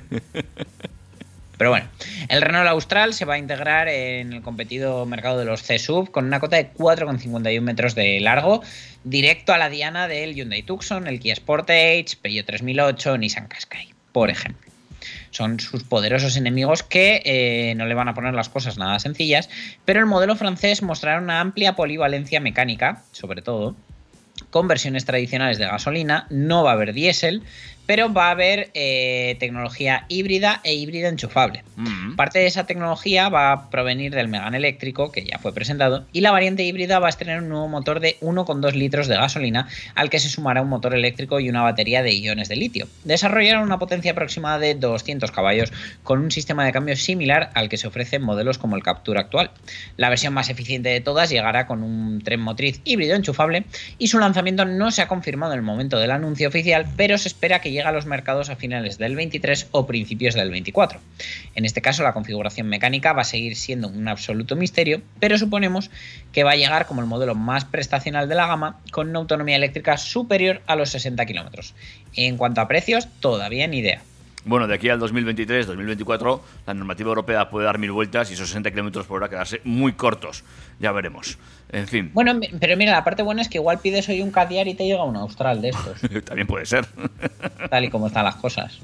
Pero bueno, el Renault Austral se va a integrar en el competido mercado de los C-Sub con una cota de 4,51 metros de largo, directo a la diana del Hyundai Tucson, el Kia Sportage, Peugeot 3008, Nissan Qashqai, por ejemplo. Son sus poderosos enemigos que eh, no le van a poner las cosas nada sencillas, pero el modelo francés mostrará una amplia polivalencia mecánica, sobre todo, con versiones tradicionales de gasolina, no va a haber diésel, pero va a haber eh, tecnología híbrida e híbrida enchufable. Mm. Parte de esa tecnología va a provenir del Megane eléctrico, que ya fue presentado, y la variante híbrida va a tener un nuevo motor de 1,2 litros de gasolina, al que se sumará un motor eléctrico y una batería de iones de litio. Desarrollaron una potencia aproximada de 200 caballos, con un sistema de cambio similar al que se ofrece en modelos como el Captura actual. La versión más eficiente de todas llegará con un tren motriz híbrido enchufable, y su lanzamiento no se ha confirmado en el momento del anuncio oficial, pero se espera que llegue a los mercados a finales del 23 o principios del 24. En este caso, la configuración mecánica va a seguir siendo un absoluto misterio, pero suponemos que va a llegar como el modelo más prestacional de la gama, con una autonomía eléctrica superior a los 60 kilómetros. En cuanto a precios, todavía ni idea. Bueno, de aquí al 2023, 2024, la normativa europea puede dar mil vueltas y esos 60 kilómetros por hora quedarse muy cortos. Ya veremos. En fin, Bueno, pero mira, la parte buena es que igual pides hoy un Cadiar y te llega un Austral de estos, también puede ser. tal y como están las cosas.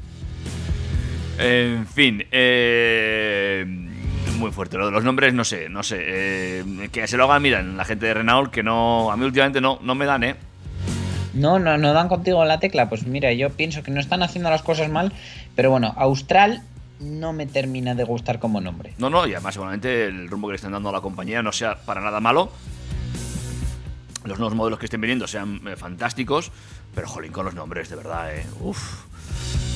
En fin, eh, muy fuerte. Lo de los nombres, no sé, no sé. eh, que se lo hagan, miren, la gente de Renault, que no. A mí últimamente no, no me dan, ¿eh? No, no, no dan contigo la tecla. Pues mira, yo pienso que no están haciendo las cosas mal, pero bueno, Austral no me termina de gustar como nombre. No, no, y además, seguramente el rumbo que le están dando a la compañía no sea para nada malo. Los nuevos modelos que estén viniendo sean eh, fantásticos, pero jolín con los nombres, de verdad, ¿eh? Uf.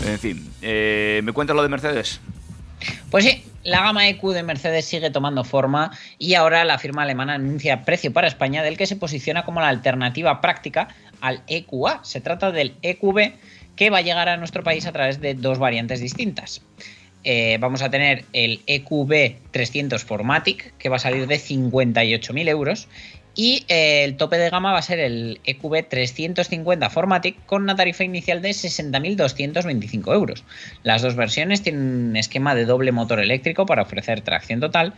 En fin, eh, ¿me cuentas lo de Mercedes? Pues sí, la gama EQ de Mercedes sigue tomando forma y ahora la firma alemana anuncia precio para España del que se posiciona como la alternativa práctica al EQA. Se trata del EQB que va a llegar a nuestro país a través de dos variantes distintas. Eh, vamos a tener el EQB 300 Formatic que va a salir de 58.000 euros y eh, el tope de gama va a ser el EQB 350 Formatic con una tarifa inicial de 60.225 euros. Las dos versiones tienen un esquema de doble motor eléctrico para ofrecer tracción total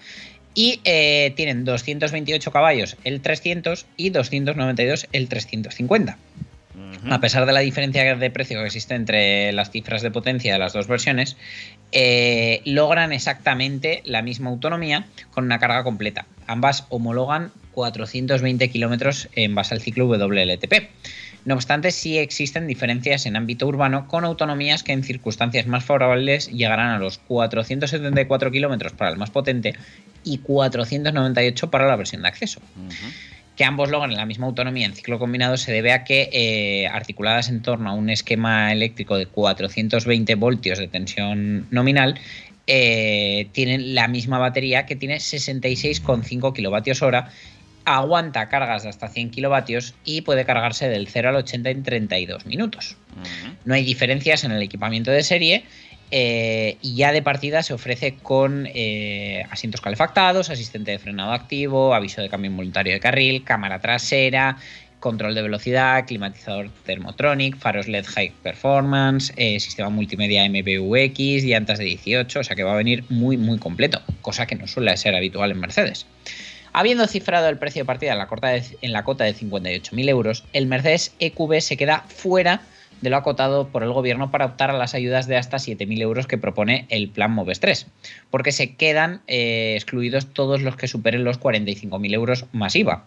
y eh, tienen 228 caballos el 300 y 292 el 350. A pesar de la diferencia de precio que existe entre las cifras de potencia de las dos versiones, eh, logran exactamente la misma autonomía con una carga completa. Ambas homologan 420 kilómetros en base al ciclo WLTP. No obstante, sí existen diferencias en ámbito urbano con autonomías que en circunstancias más favorables llegarán a los 474 kilómetros para el más potente y 498 para la versión de acceso que ambos logran la misma autonomía en ciclo combinado se debe a que, eh, articuladas en torno a un esquema eléctrico de 420 voltios de tensión nominal, eh, tienen la misma batería que tiene 66,5 kilovatios hora, aguanta cargas de hasta 100 kilovatios y puede cargarse del 0 al 80 en 32 minutos. No hay diferencias en el equipamiento de serie. Eh, y ya de partida se ofrece con eh, asientos calefactados, asistente de frenado activo, aviso de cambio involuntario de carril, cámara trasera, control de velocidad, climatizador Thermotronic, faros LED High Performance, eh, sistema multimedia MBUX, llantas de 18, o sea que va a venir muy muy completo, cosa que no suele ser habitual en Mercedes. Habiendo cifrado el precio de partida en la, corta de- en la cota de 58.000 euros, el Mercedes EQB se queda fuera de lo acotado por el gobierno para optar a las ayudas de hasta 7.000 euros que propone el plan Moves 3, porque se quedan eh, excluidos todos los que superen los 45.000 euros más IVA.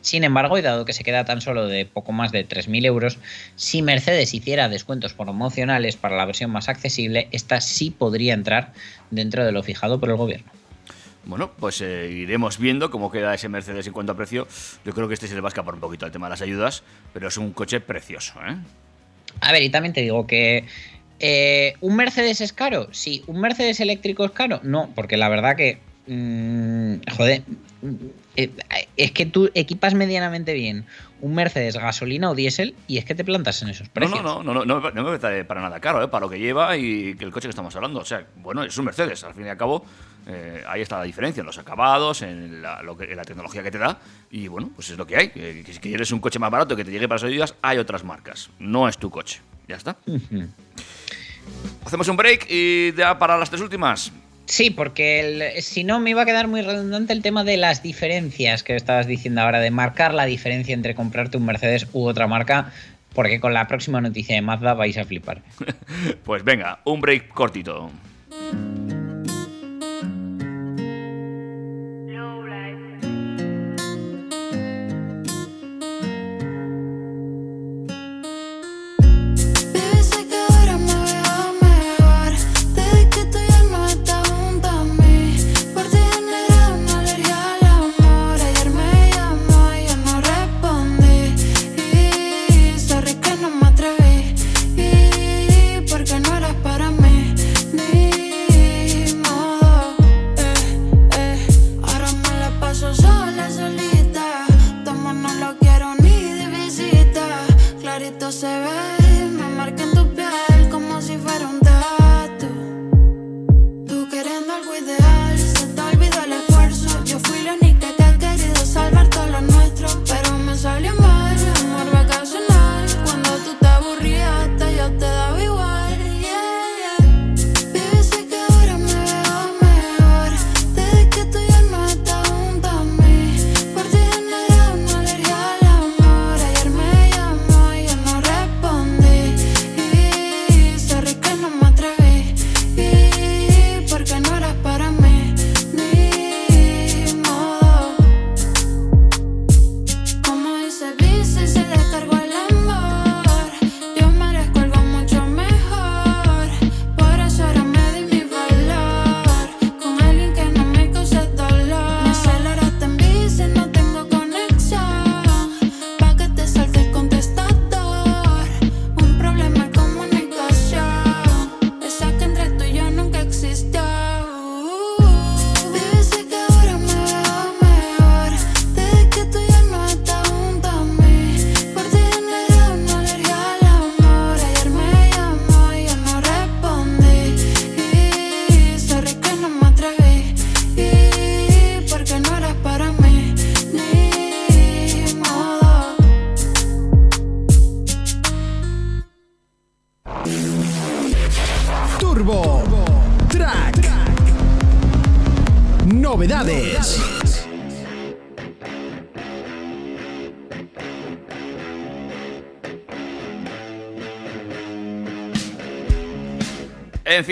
Sin embargo, y dado que se queda tan solo de poco más de 3.000 euros, si Mercedes hiciera descuentos promocionales para la versión más accesible, esta sí podría entrar dentro de lo fijado por el gobierno. Bueno, pues eh, iremos viendo cómo queda ese Mercedes en cuanto a precio. Yo creo que este se le va a escapar un poquito al tema de las ayudas, pero es un coche precioso, ¿eh? A ver, y también te digo que eh, ¿un Mercedes es caro? Sí. ¿Un Mercedes eléctrico es caro? No, porque la verdad que... mm, joder, mm, eh, es que tú equipas medianamente bien un Mercedes gasolina o diésel y es que te plantas en esos precios. no, no, no, no, no, no me parece para nada caro, ¿eh? Para lo que lleva y que el coche que estamos hablando. O sea, bueno, es un Mercedes, al fin y al cabo, eh, ahí está la diferencia, en los acabados, en la, lo que- en la tecnología que te da. Y bueno, pues es lo que hay. Que, que si quieres un coche más barato que te llegue para las ayudas, hay otras marcas. No es tu coche. Ya está. Hacemos un break y ya para las tres últimas. Sí, porque el- si no me iba a quedar muy redundante el tema de las diferencias que estabas diciendo ahora, de marcar la diferencia entre comprarte un Mercedes u otra marca, porque con la próxima noticia de Mazda vais a flipar. Pues venga, un break cortito.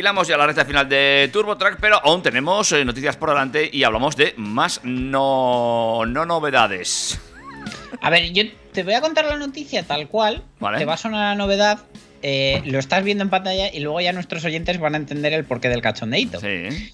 Enfilamos ya la recta final de Turbo Track, pero aún tenemos eh, noticias por delante y hablamos de más no, no novedades. A ver, yo te voy a contar la noticia tal cual. Vale. Te va a sonar la novedad. eh, lo estás viendo en pantalla y luego ya nuestros oyentes van a entender el porqué del cachondeito. Sí.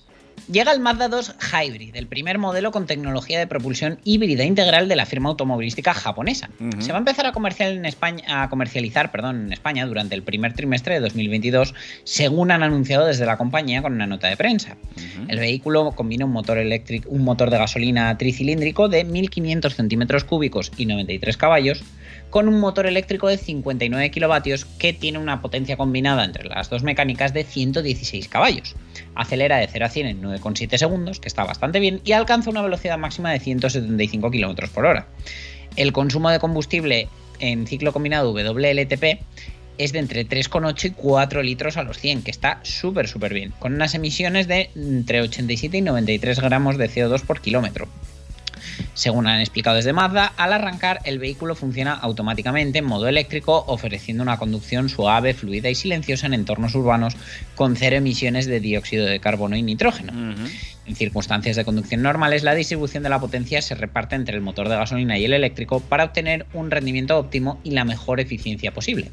Llega el Mazda 2 Hybrid, el primer modelo con tecnología de propulsión híbrida integral de la firma automovilística japonesa. Se va a empezar a, comercial en España, a comercializar perdón, en España durante el primer trimestre de 2022, según han anunciado desde la compañía con una nota de prensa. El vehículo combina un motor eléctrico, un motor de gasolina tricilíndrico de 1500 centímetros cúbicos y 93 caballos, con un motor eléctrico de 59 kilovatios que tiene una potencia combinada entre las dos mecánicas de 116 caballos. Acelera de 0 a 100 en 9,7 segundos, que está bastante bien, y alcanza una velocidad máxima de 175 km por hora. El consumo de combustible en ciclo combinado WLTP es de entre 3,8 y 4 litros a los 100, que está súper, súper bien, con unas emisiones de entre 87 y 93 gramos de CO2 por kilómetro. Según han explicado desde Mazda, al arrancar el vehículo funciona automáticamente en modo eléctrico, ofreciendo una conducción suave, fluida y silenciosa en entornos urbanos con cero emisiones de dióxido de carbono y nitrógeno. En circunstancias de conducción normales, la distribución de la potencia se reparte entre el motor de gasolina y el eléctrico para obtener un rendimiento óptimo y la mejor eficiencia posible.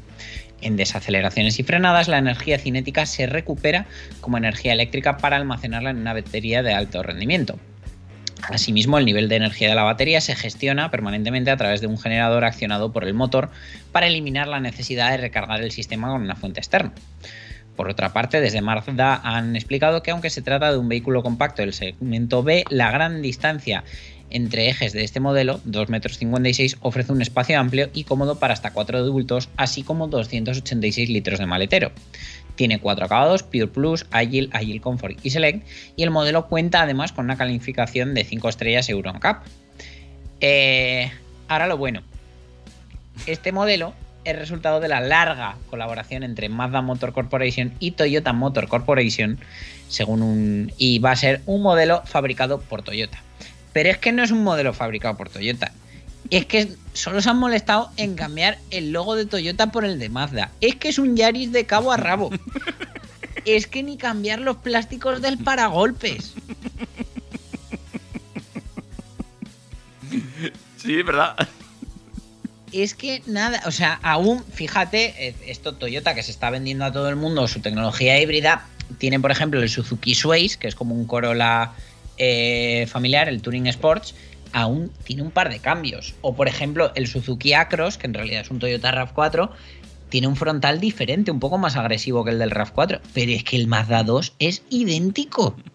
En desaceleraciones y frenadas, la energía cinética se recupera como energía eléctrica para almacenarla en una batería de alto rendimiento. Asimismo, el nivel de energía de la batería se gestiona permanentemente a través de un generador accionado por el motor para eliminar la necesidad de recargar el sistema con una fuente externa. Por otra parte, desde Mazda han explicado que aunque se trata de un vehículo compacto del segmento B, la gran distancia entre ejes de este modelo, 2,56 m, ofrece un espacio amplio y cómodo para hasta 4 adultos, así como 286 litros de maletero. Tiene cuatro acabados, Pure Plus, Agile, Agile Comfort y Select, y el modelo cuenta además con una calificación de 5 estrellas Euro NCAP. Eh, ahora lo bueno. Este modelo es resultado de la larga colaboración entre Mazda Motor Corporation y Toyota Motor Corporation, según un y va a ser un modelo fabricado por Toyota. Pero es que no es un modelo fabricado por Toyota. Es que solo se han molestado en cambiar el logo de Toyota por el de Mazda. Es que es un Yaris de cabo a rabo. Es que ni cambiar los plásticos del paragolpes. Sí, verdad. Es que nada, o sea, aún, fíjate, eh, esto Toyota que se está vendiendo a todo el mundo, su tecnología híbrida, tiene por ejemplo el Suzuki Sways, que es como un Corolla eh, familiar, el Touring Sports, aún tiene un par de cambios. O por ejemplo el Suzuki Acros, que en realidad es un Toyota RAV4, tiene un frontal diferente, un poco más agresivo que el del RAV4, pero es que el Mazda 2 es idéntico.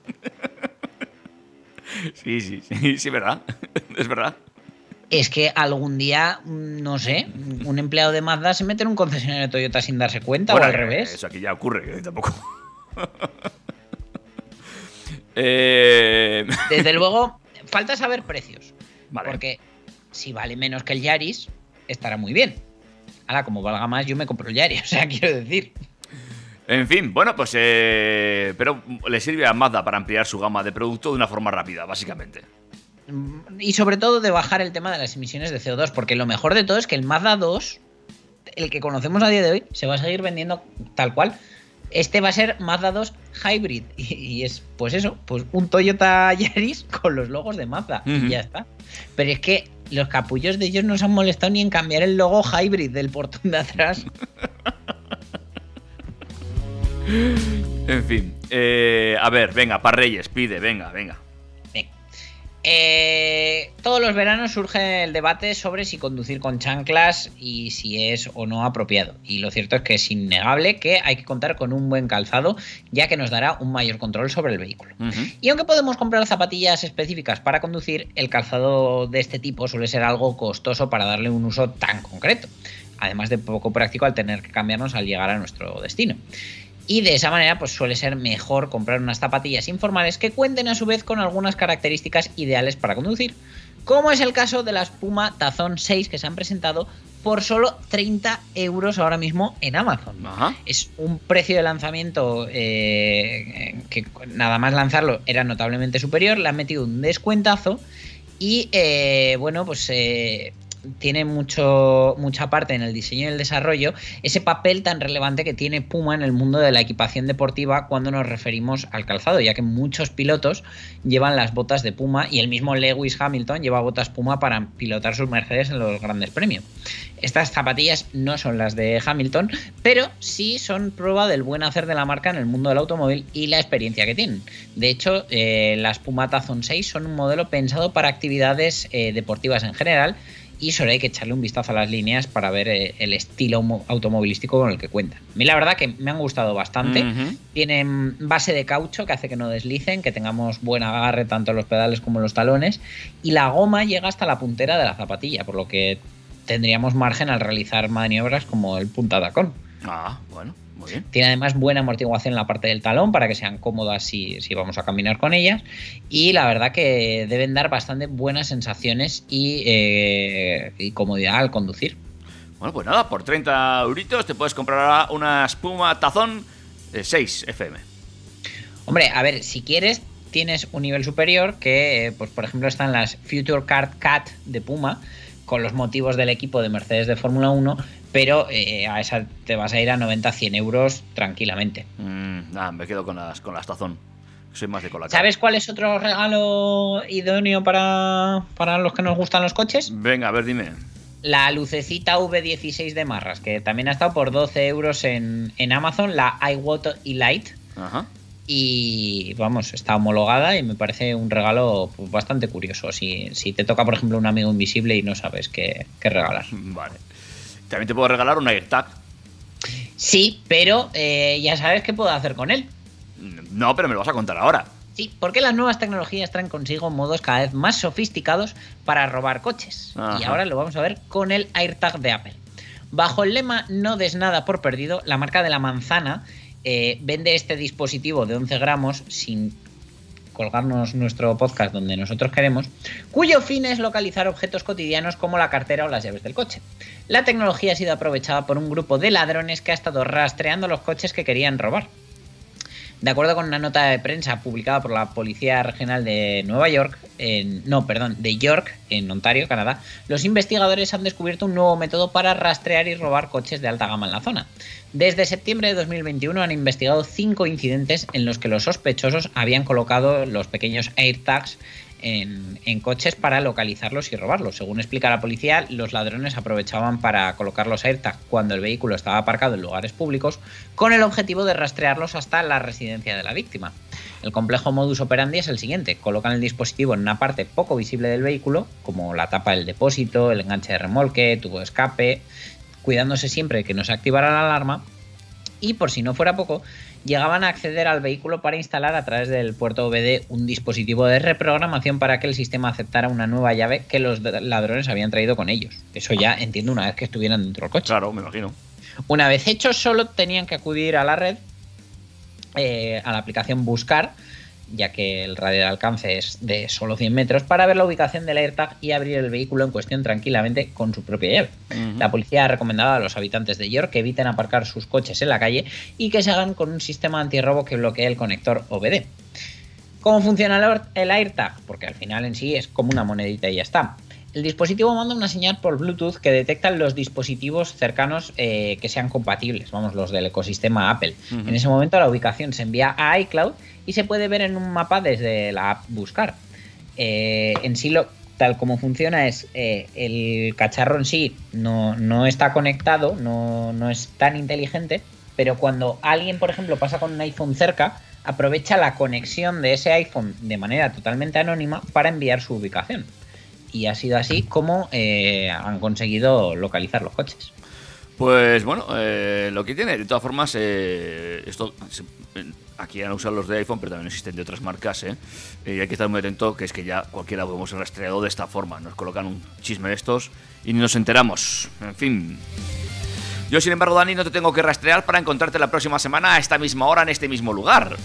Sí, sí, sí, sí, verdad. Es verdad. Es que algún día, mm, no sé, un empleado de Mazda se mete en un concesionario de Toyota sin darse cuenta Bueno, o al revés. Eso aquí ya ocurre, que tampoco. eh... Desde luego, falta saber precios. Vale. Porque si vale menos que el Yaris, estará muy bien. Ahora, como valga más, yo me compro el Yaris. O sea, quiero decir. En fin, bueno, pues. Eh... Pero le sirve a Mazda para ampliar su gama de producto de una forma rápida, básicamente. Y sobre todo de bajar el tema de las emisiones de CO2. Porque lo mejor de todo es que el Mazda 2, el que conocemos a día de hoy, se va a seguir vendiendo tal cual. Este va a ser Mazda 2 Hybrid. Y, y es, pues eso, pues un Toyota Yaris con los logos de Mazda. Y ya está. Pero es que los capullos de ellos no se han molestado ni en cambiar el logo Hybrid del portón de atrás. En fin. Eh, a ver, venga, para Reyes, pide, venga. Venga. Eh, todos los veranos surge el debate sobre si conducir con chanclas y si es o no apropiado. Y lo cierto es que es innegable que hay que contar con un buen calzado, ya que nos dará un mayor control sobre el vehículo. Y aunque podemos comprar zapatillas específicas para conducir, el calzado de este tipo suele ser algo costoso para darle un uso tan concreto. Además de poco práctico al tener que cambiarnos al llegar a nuestro destino. Y de esa manera, pues suele ser mejor comprar unas zapatillas informales que cuenten a su vez con algunas características ideales para conducir, Como es el caso de las Puma Tazón 6 que se han presentado por solo 30 euros ahora mismo en Amazon. Ajá. Es un precio de lanzamiento eh, que nada más lanzarlo era notablemente superior. Le han metido un descuentazo y eh, bueno, pues eh, tiene mucho, mucha parte en el diseño y el desarrollo, ese papel tan relevante que tiene Puma en el mundo de la equipación deportiva cuando nos referimos al calzado, ya que muchos pilotos llevan las botas de Puma y el mismo Lewis Hamilton lleva botas Puma para pilotar sus Mercedes en los grandes premios. Estas zapatillas no son las de Hamilton, pero sí son prueba del buen hacer de la marca en el mundo del automóvil y la experiencia que tienen. De hecho, eh, las Puma Tazon 6 son un modelo pensado para actividades eh, deportivas en general y solo hay que echarle un vistazo a las líneas para ver eh, el estilo mo- automovilístico con el que cuentan. A mí la verdad que me han gustado bastante. Tienen base de caucho que hace que no deslicen, que tengamos buen agarre tanto en los pedales como en los talones y la goma llega hasta la puntera de la zapatilla, por lo que tendríamos margen al realizar maniobras como el punta tacón. Ah, bueno. Tiene además buena amortiguación en la parte del talón para que sean cómodas si, si vamos a caminar con ellas. Y la verdad que deben dar bastante buenas sensaciones y, eh, y comodidad al conducir. Bueno, pues nada, por 30 euritos te puedes comprar ahora una espuma tazón eh, 6 FM. Hombre, a ver, si quieres, tienes un nivel superior que, eh, pues por ejemplo, están las Future Card Cat de Puma con los motivos del equipo de Mercedes de Fórmula 1, pero eh, a esa te vas a ir a 90-100 euros tranquilamente. Mm, me quedo con las, con las tazón. Soy más de cola. ¿Sabes cuál es otro regalo idóneo para, para los que nos gustan los coches? Venga, a ver, dime. La lucecita V16 de Marras, que también ha estado por 12 euros en, en Amazon, la iWater E-Light. Ajá. Y vamos, está homologada y me parece un regalo pues, bastante curioso. Si, si te toca, por ejemplo, un amigo invisible y no sabes qué, qué regalar. Vale. También te puedo regalar un AirTag. Sí, pero eh, ya sabes qué puedo hacer con él. No, pero me lo vas a contar ahora. Sí, porque las nuevas tecnologías traen consigo modos cada vez más sofisticados para robar coches. Ajá. Y ahora lo vamos a ver con el AirTag de Apple. Bajo el lema No des nada por perdido, la marca de la manzana eh, vende este dispositivo de 11 gramos sin colgarnos nuestro podcast donde nosotros queremos, cuyo fin es localizar objetos cotidianos como la cartera o las llaves del coche. La tecnología ha sido aprovechada por un grupo de ladrones que ha estado rastreando los coches que querían robar. De acuerdo con una nota de prensa publicada por la Policía Regional de Nueva York, en, no, perdón, de York, en Ontario, Canadá, los investigadores han descubierto un nuevo método para rastrear y robar coches de alta gama en la zona. Desde septiembre de 2021 han investigado cinco incidentes en los que los sospechosos habían colocado los pequeños AirTags en, coches para localizarlos y robarlos. Según explica la policía, los ladrones aprovechaban para colocar los cuando el vehículo estaba aparcado en lugares públicos con el objetivo de rastrearlos hasta la residencia de la víctima. El complejo modus operandi es el siguiente. Colocan el dispositivo en una parte poco visible del vehículo, como la tapa del depósito, el enganche de remolque, tubo de escape, cuidándose siempre de que no se activara la alarma. Y por si no fuera poco, llegaban a acceder al vehículo para instalar a través del puerto OBD un dispositivo de reprogramación para que el sistema aceptara una nueva llave que los ladrones habían traído con ellos. Eso ya entiendo una vez que estuvieran dentro del coche. Claro, me imagino. Una vez hecho, solo tenían que acudir a la red, eh, a la aplicación Buscar, ya que el radio de alcance es de solo 100 metros, para ver la ubicación del AirTag y abrir el vehículo en cuestión tranquilamente con su propia llave. Uh -huh. La policía ha recomendado a los habitantes de York que eviten aparcar sus coches en la calle y que se hagan con un sistema antirrobo que bloquee el conector OBD. ¿Cómo funciona el AirTag? Porque al final en sí es como una monedita y ya está. El dispositivo manda una señal por Bluetooth que detecta los dispositivos cercanos eh, que sean compatibles, vamos, los del ecosistema Apple. Uh -huh. En ese momento la ubicación se envía a iCloud y se puede ver en un mapa desde la app Buscar. Eh, en sí, lo, tal como funciona es eh, el cacharro en sí no, no está conectado, no, no es tan inteligente, pero cuando alguien, por ejemplo, pasa con un iPhone cerca, aprovecha la conexión de ese iPhone de manera totalmente anónima para enviar su ubicación y ha sido así como eh, han conseguido localizar los coches. Pues bueno, eh, lo que tiene, de todas formas, eh, esto aquí han usado los de iPhone, pero también existen de otras marcas, y hay que estar muy atento, que es que ya cualquiera lo hemos rastreado de esta forma. Nos colocan un chisme de estos y ni nos enteramos. En fin. Yo, sin embargo, Dani, no te tengo que rastrear para encontrarte la próxima semana a esta misma hora en este mismo lugar.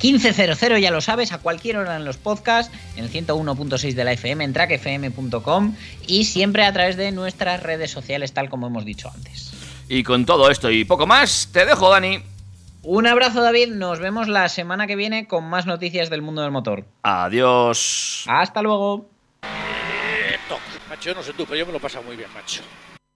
15.00, ya lo sabes, a cualquier hora en los podcasts, en el 101.6 de la FM, en trackfm.com y siempre a través de nuestras redes sociales, tal como hemos dicho antes. Y con todo esto y poco más, te dejo, Dani. Un abrazo, David. Nos vemos la semana que viene con más noticias del mundo del motor. Adiós. Hasta luego. Eh. Macho, no sé tú, pero yo me lo he pasado muy bien, macho.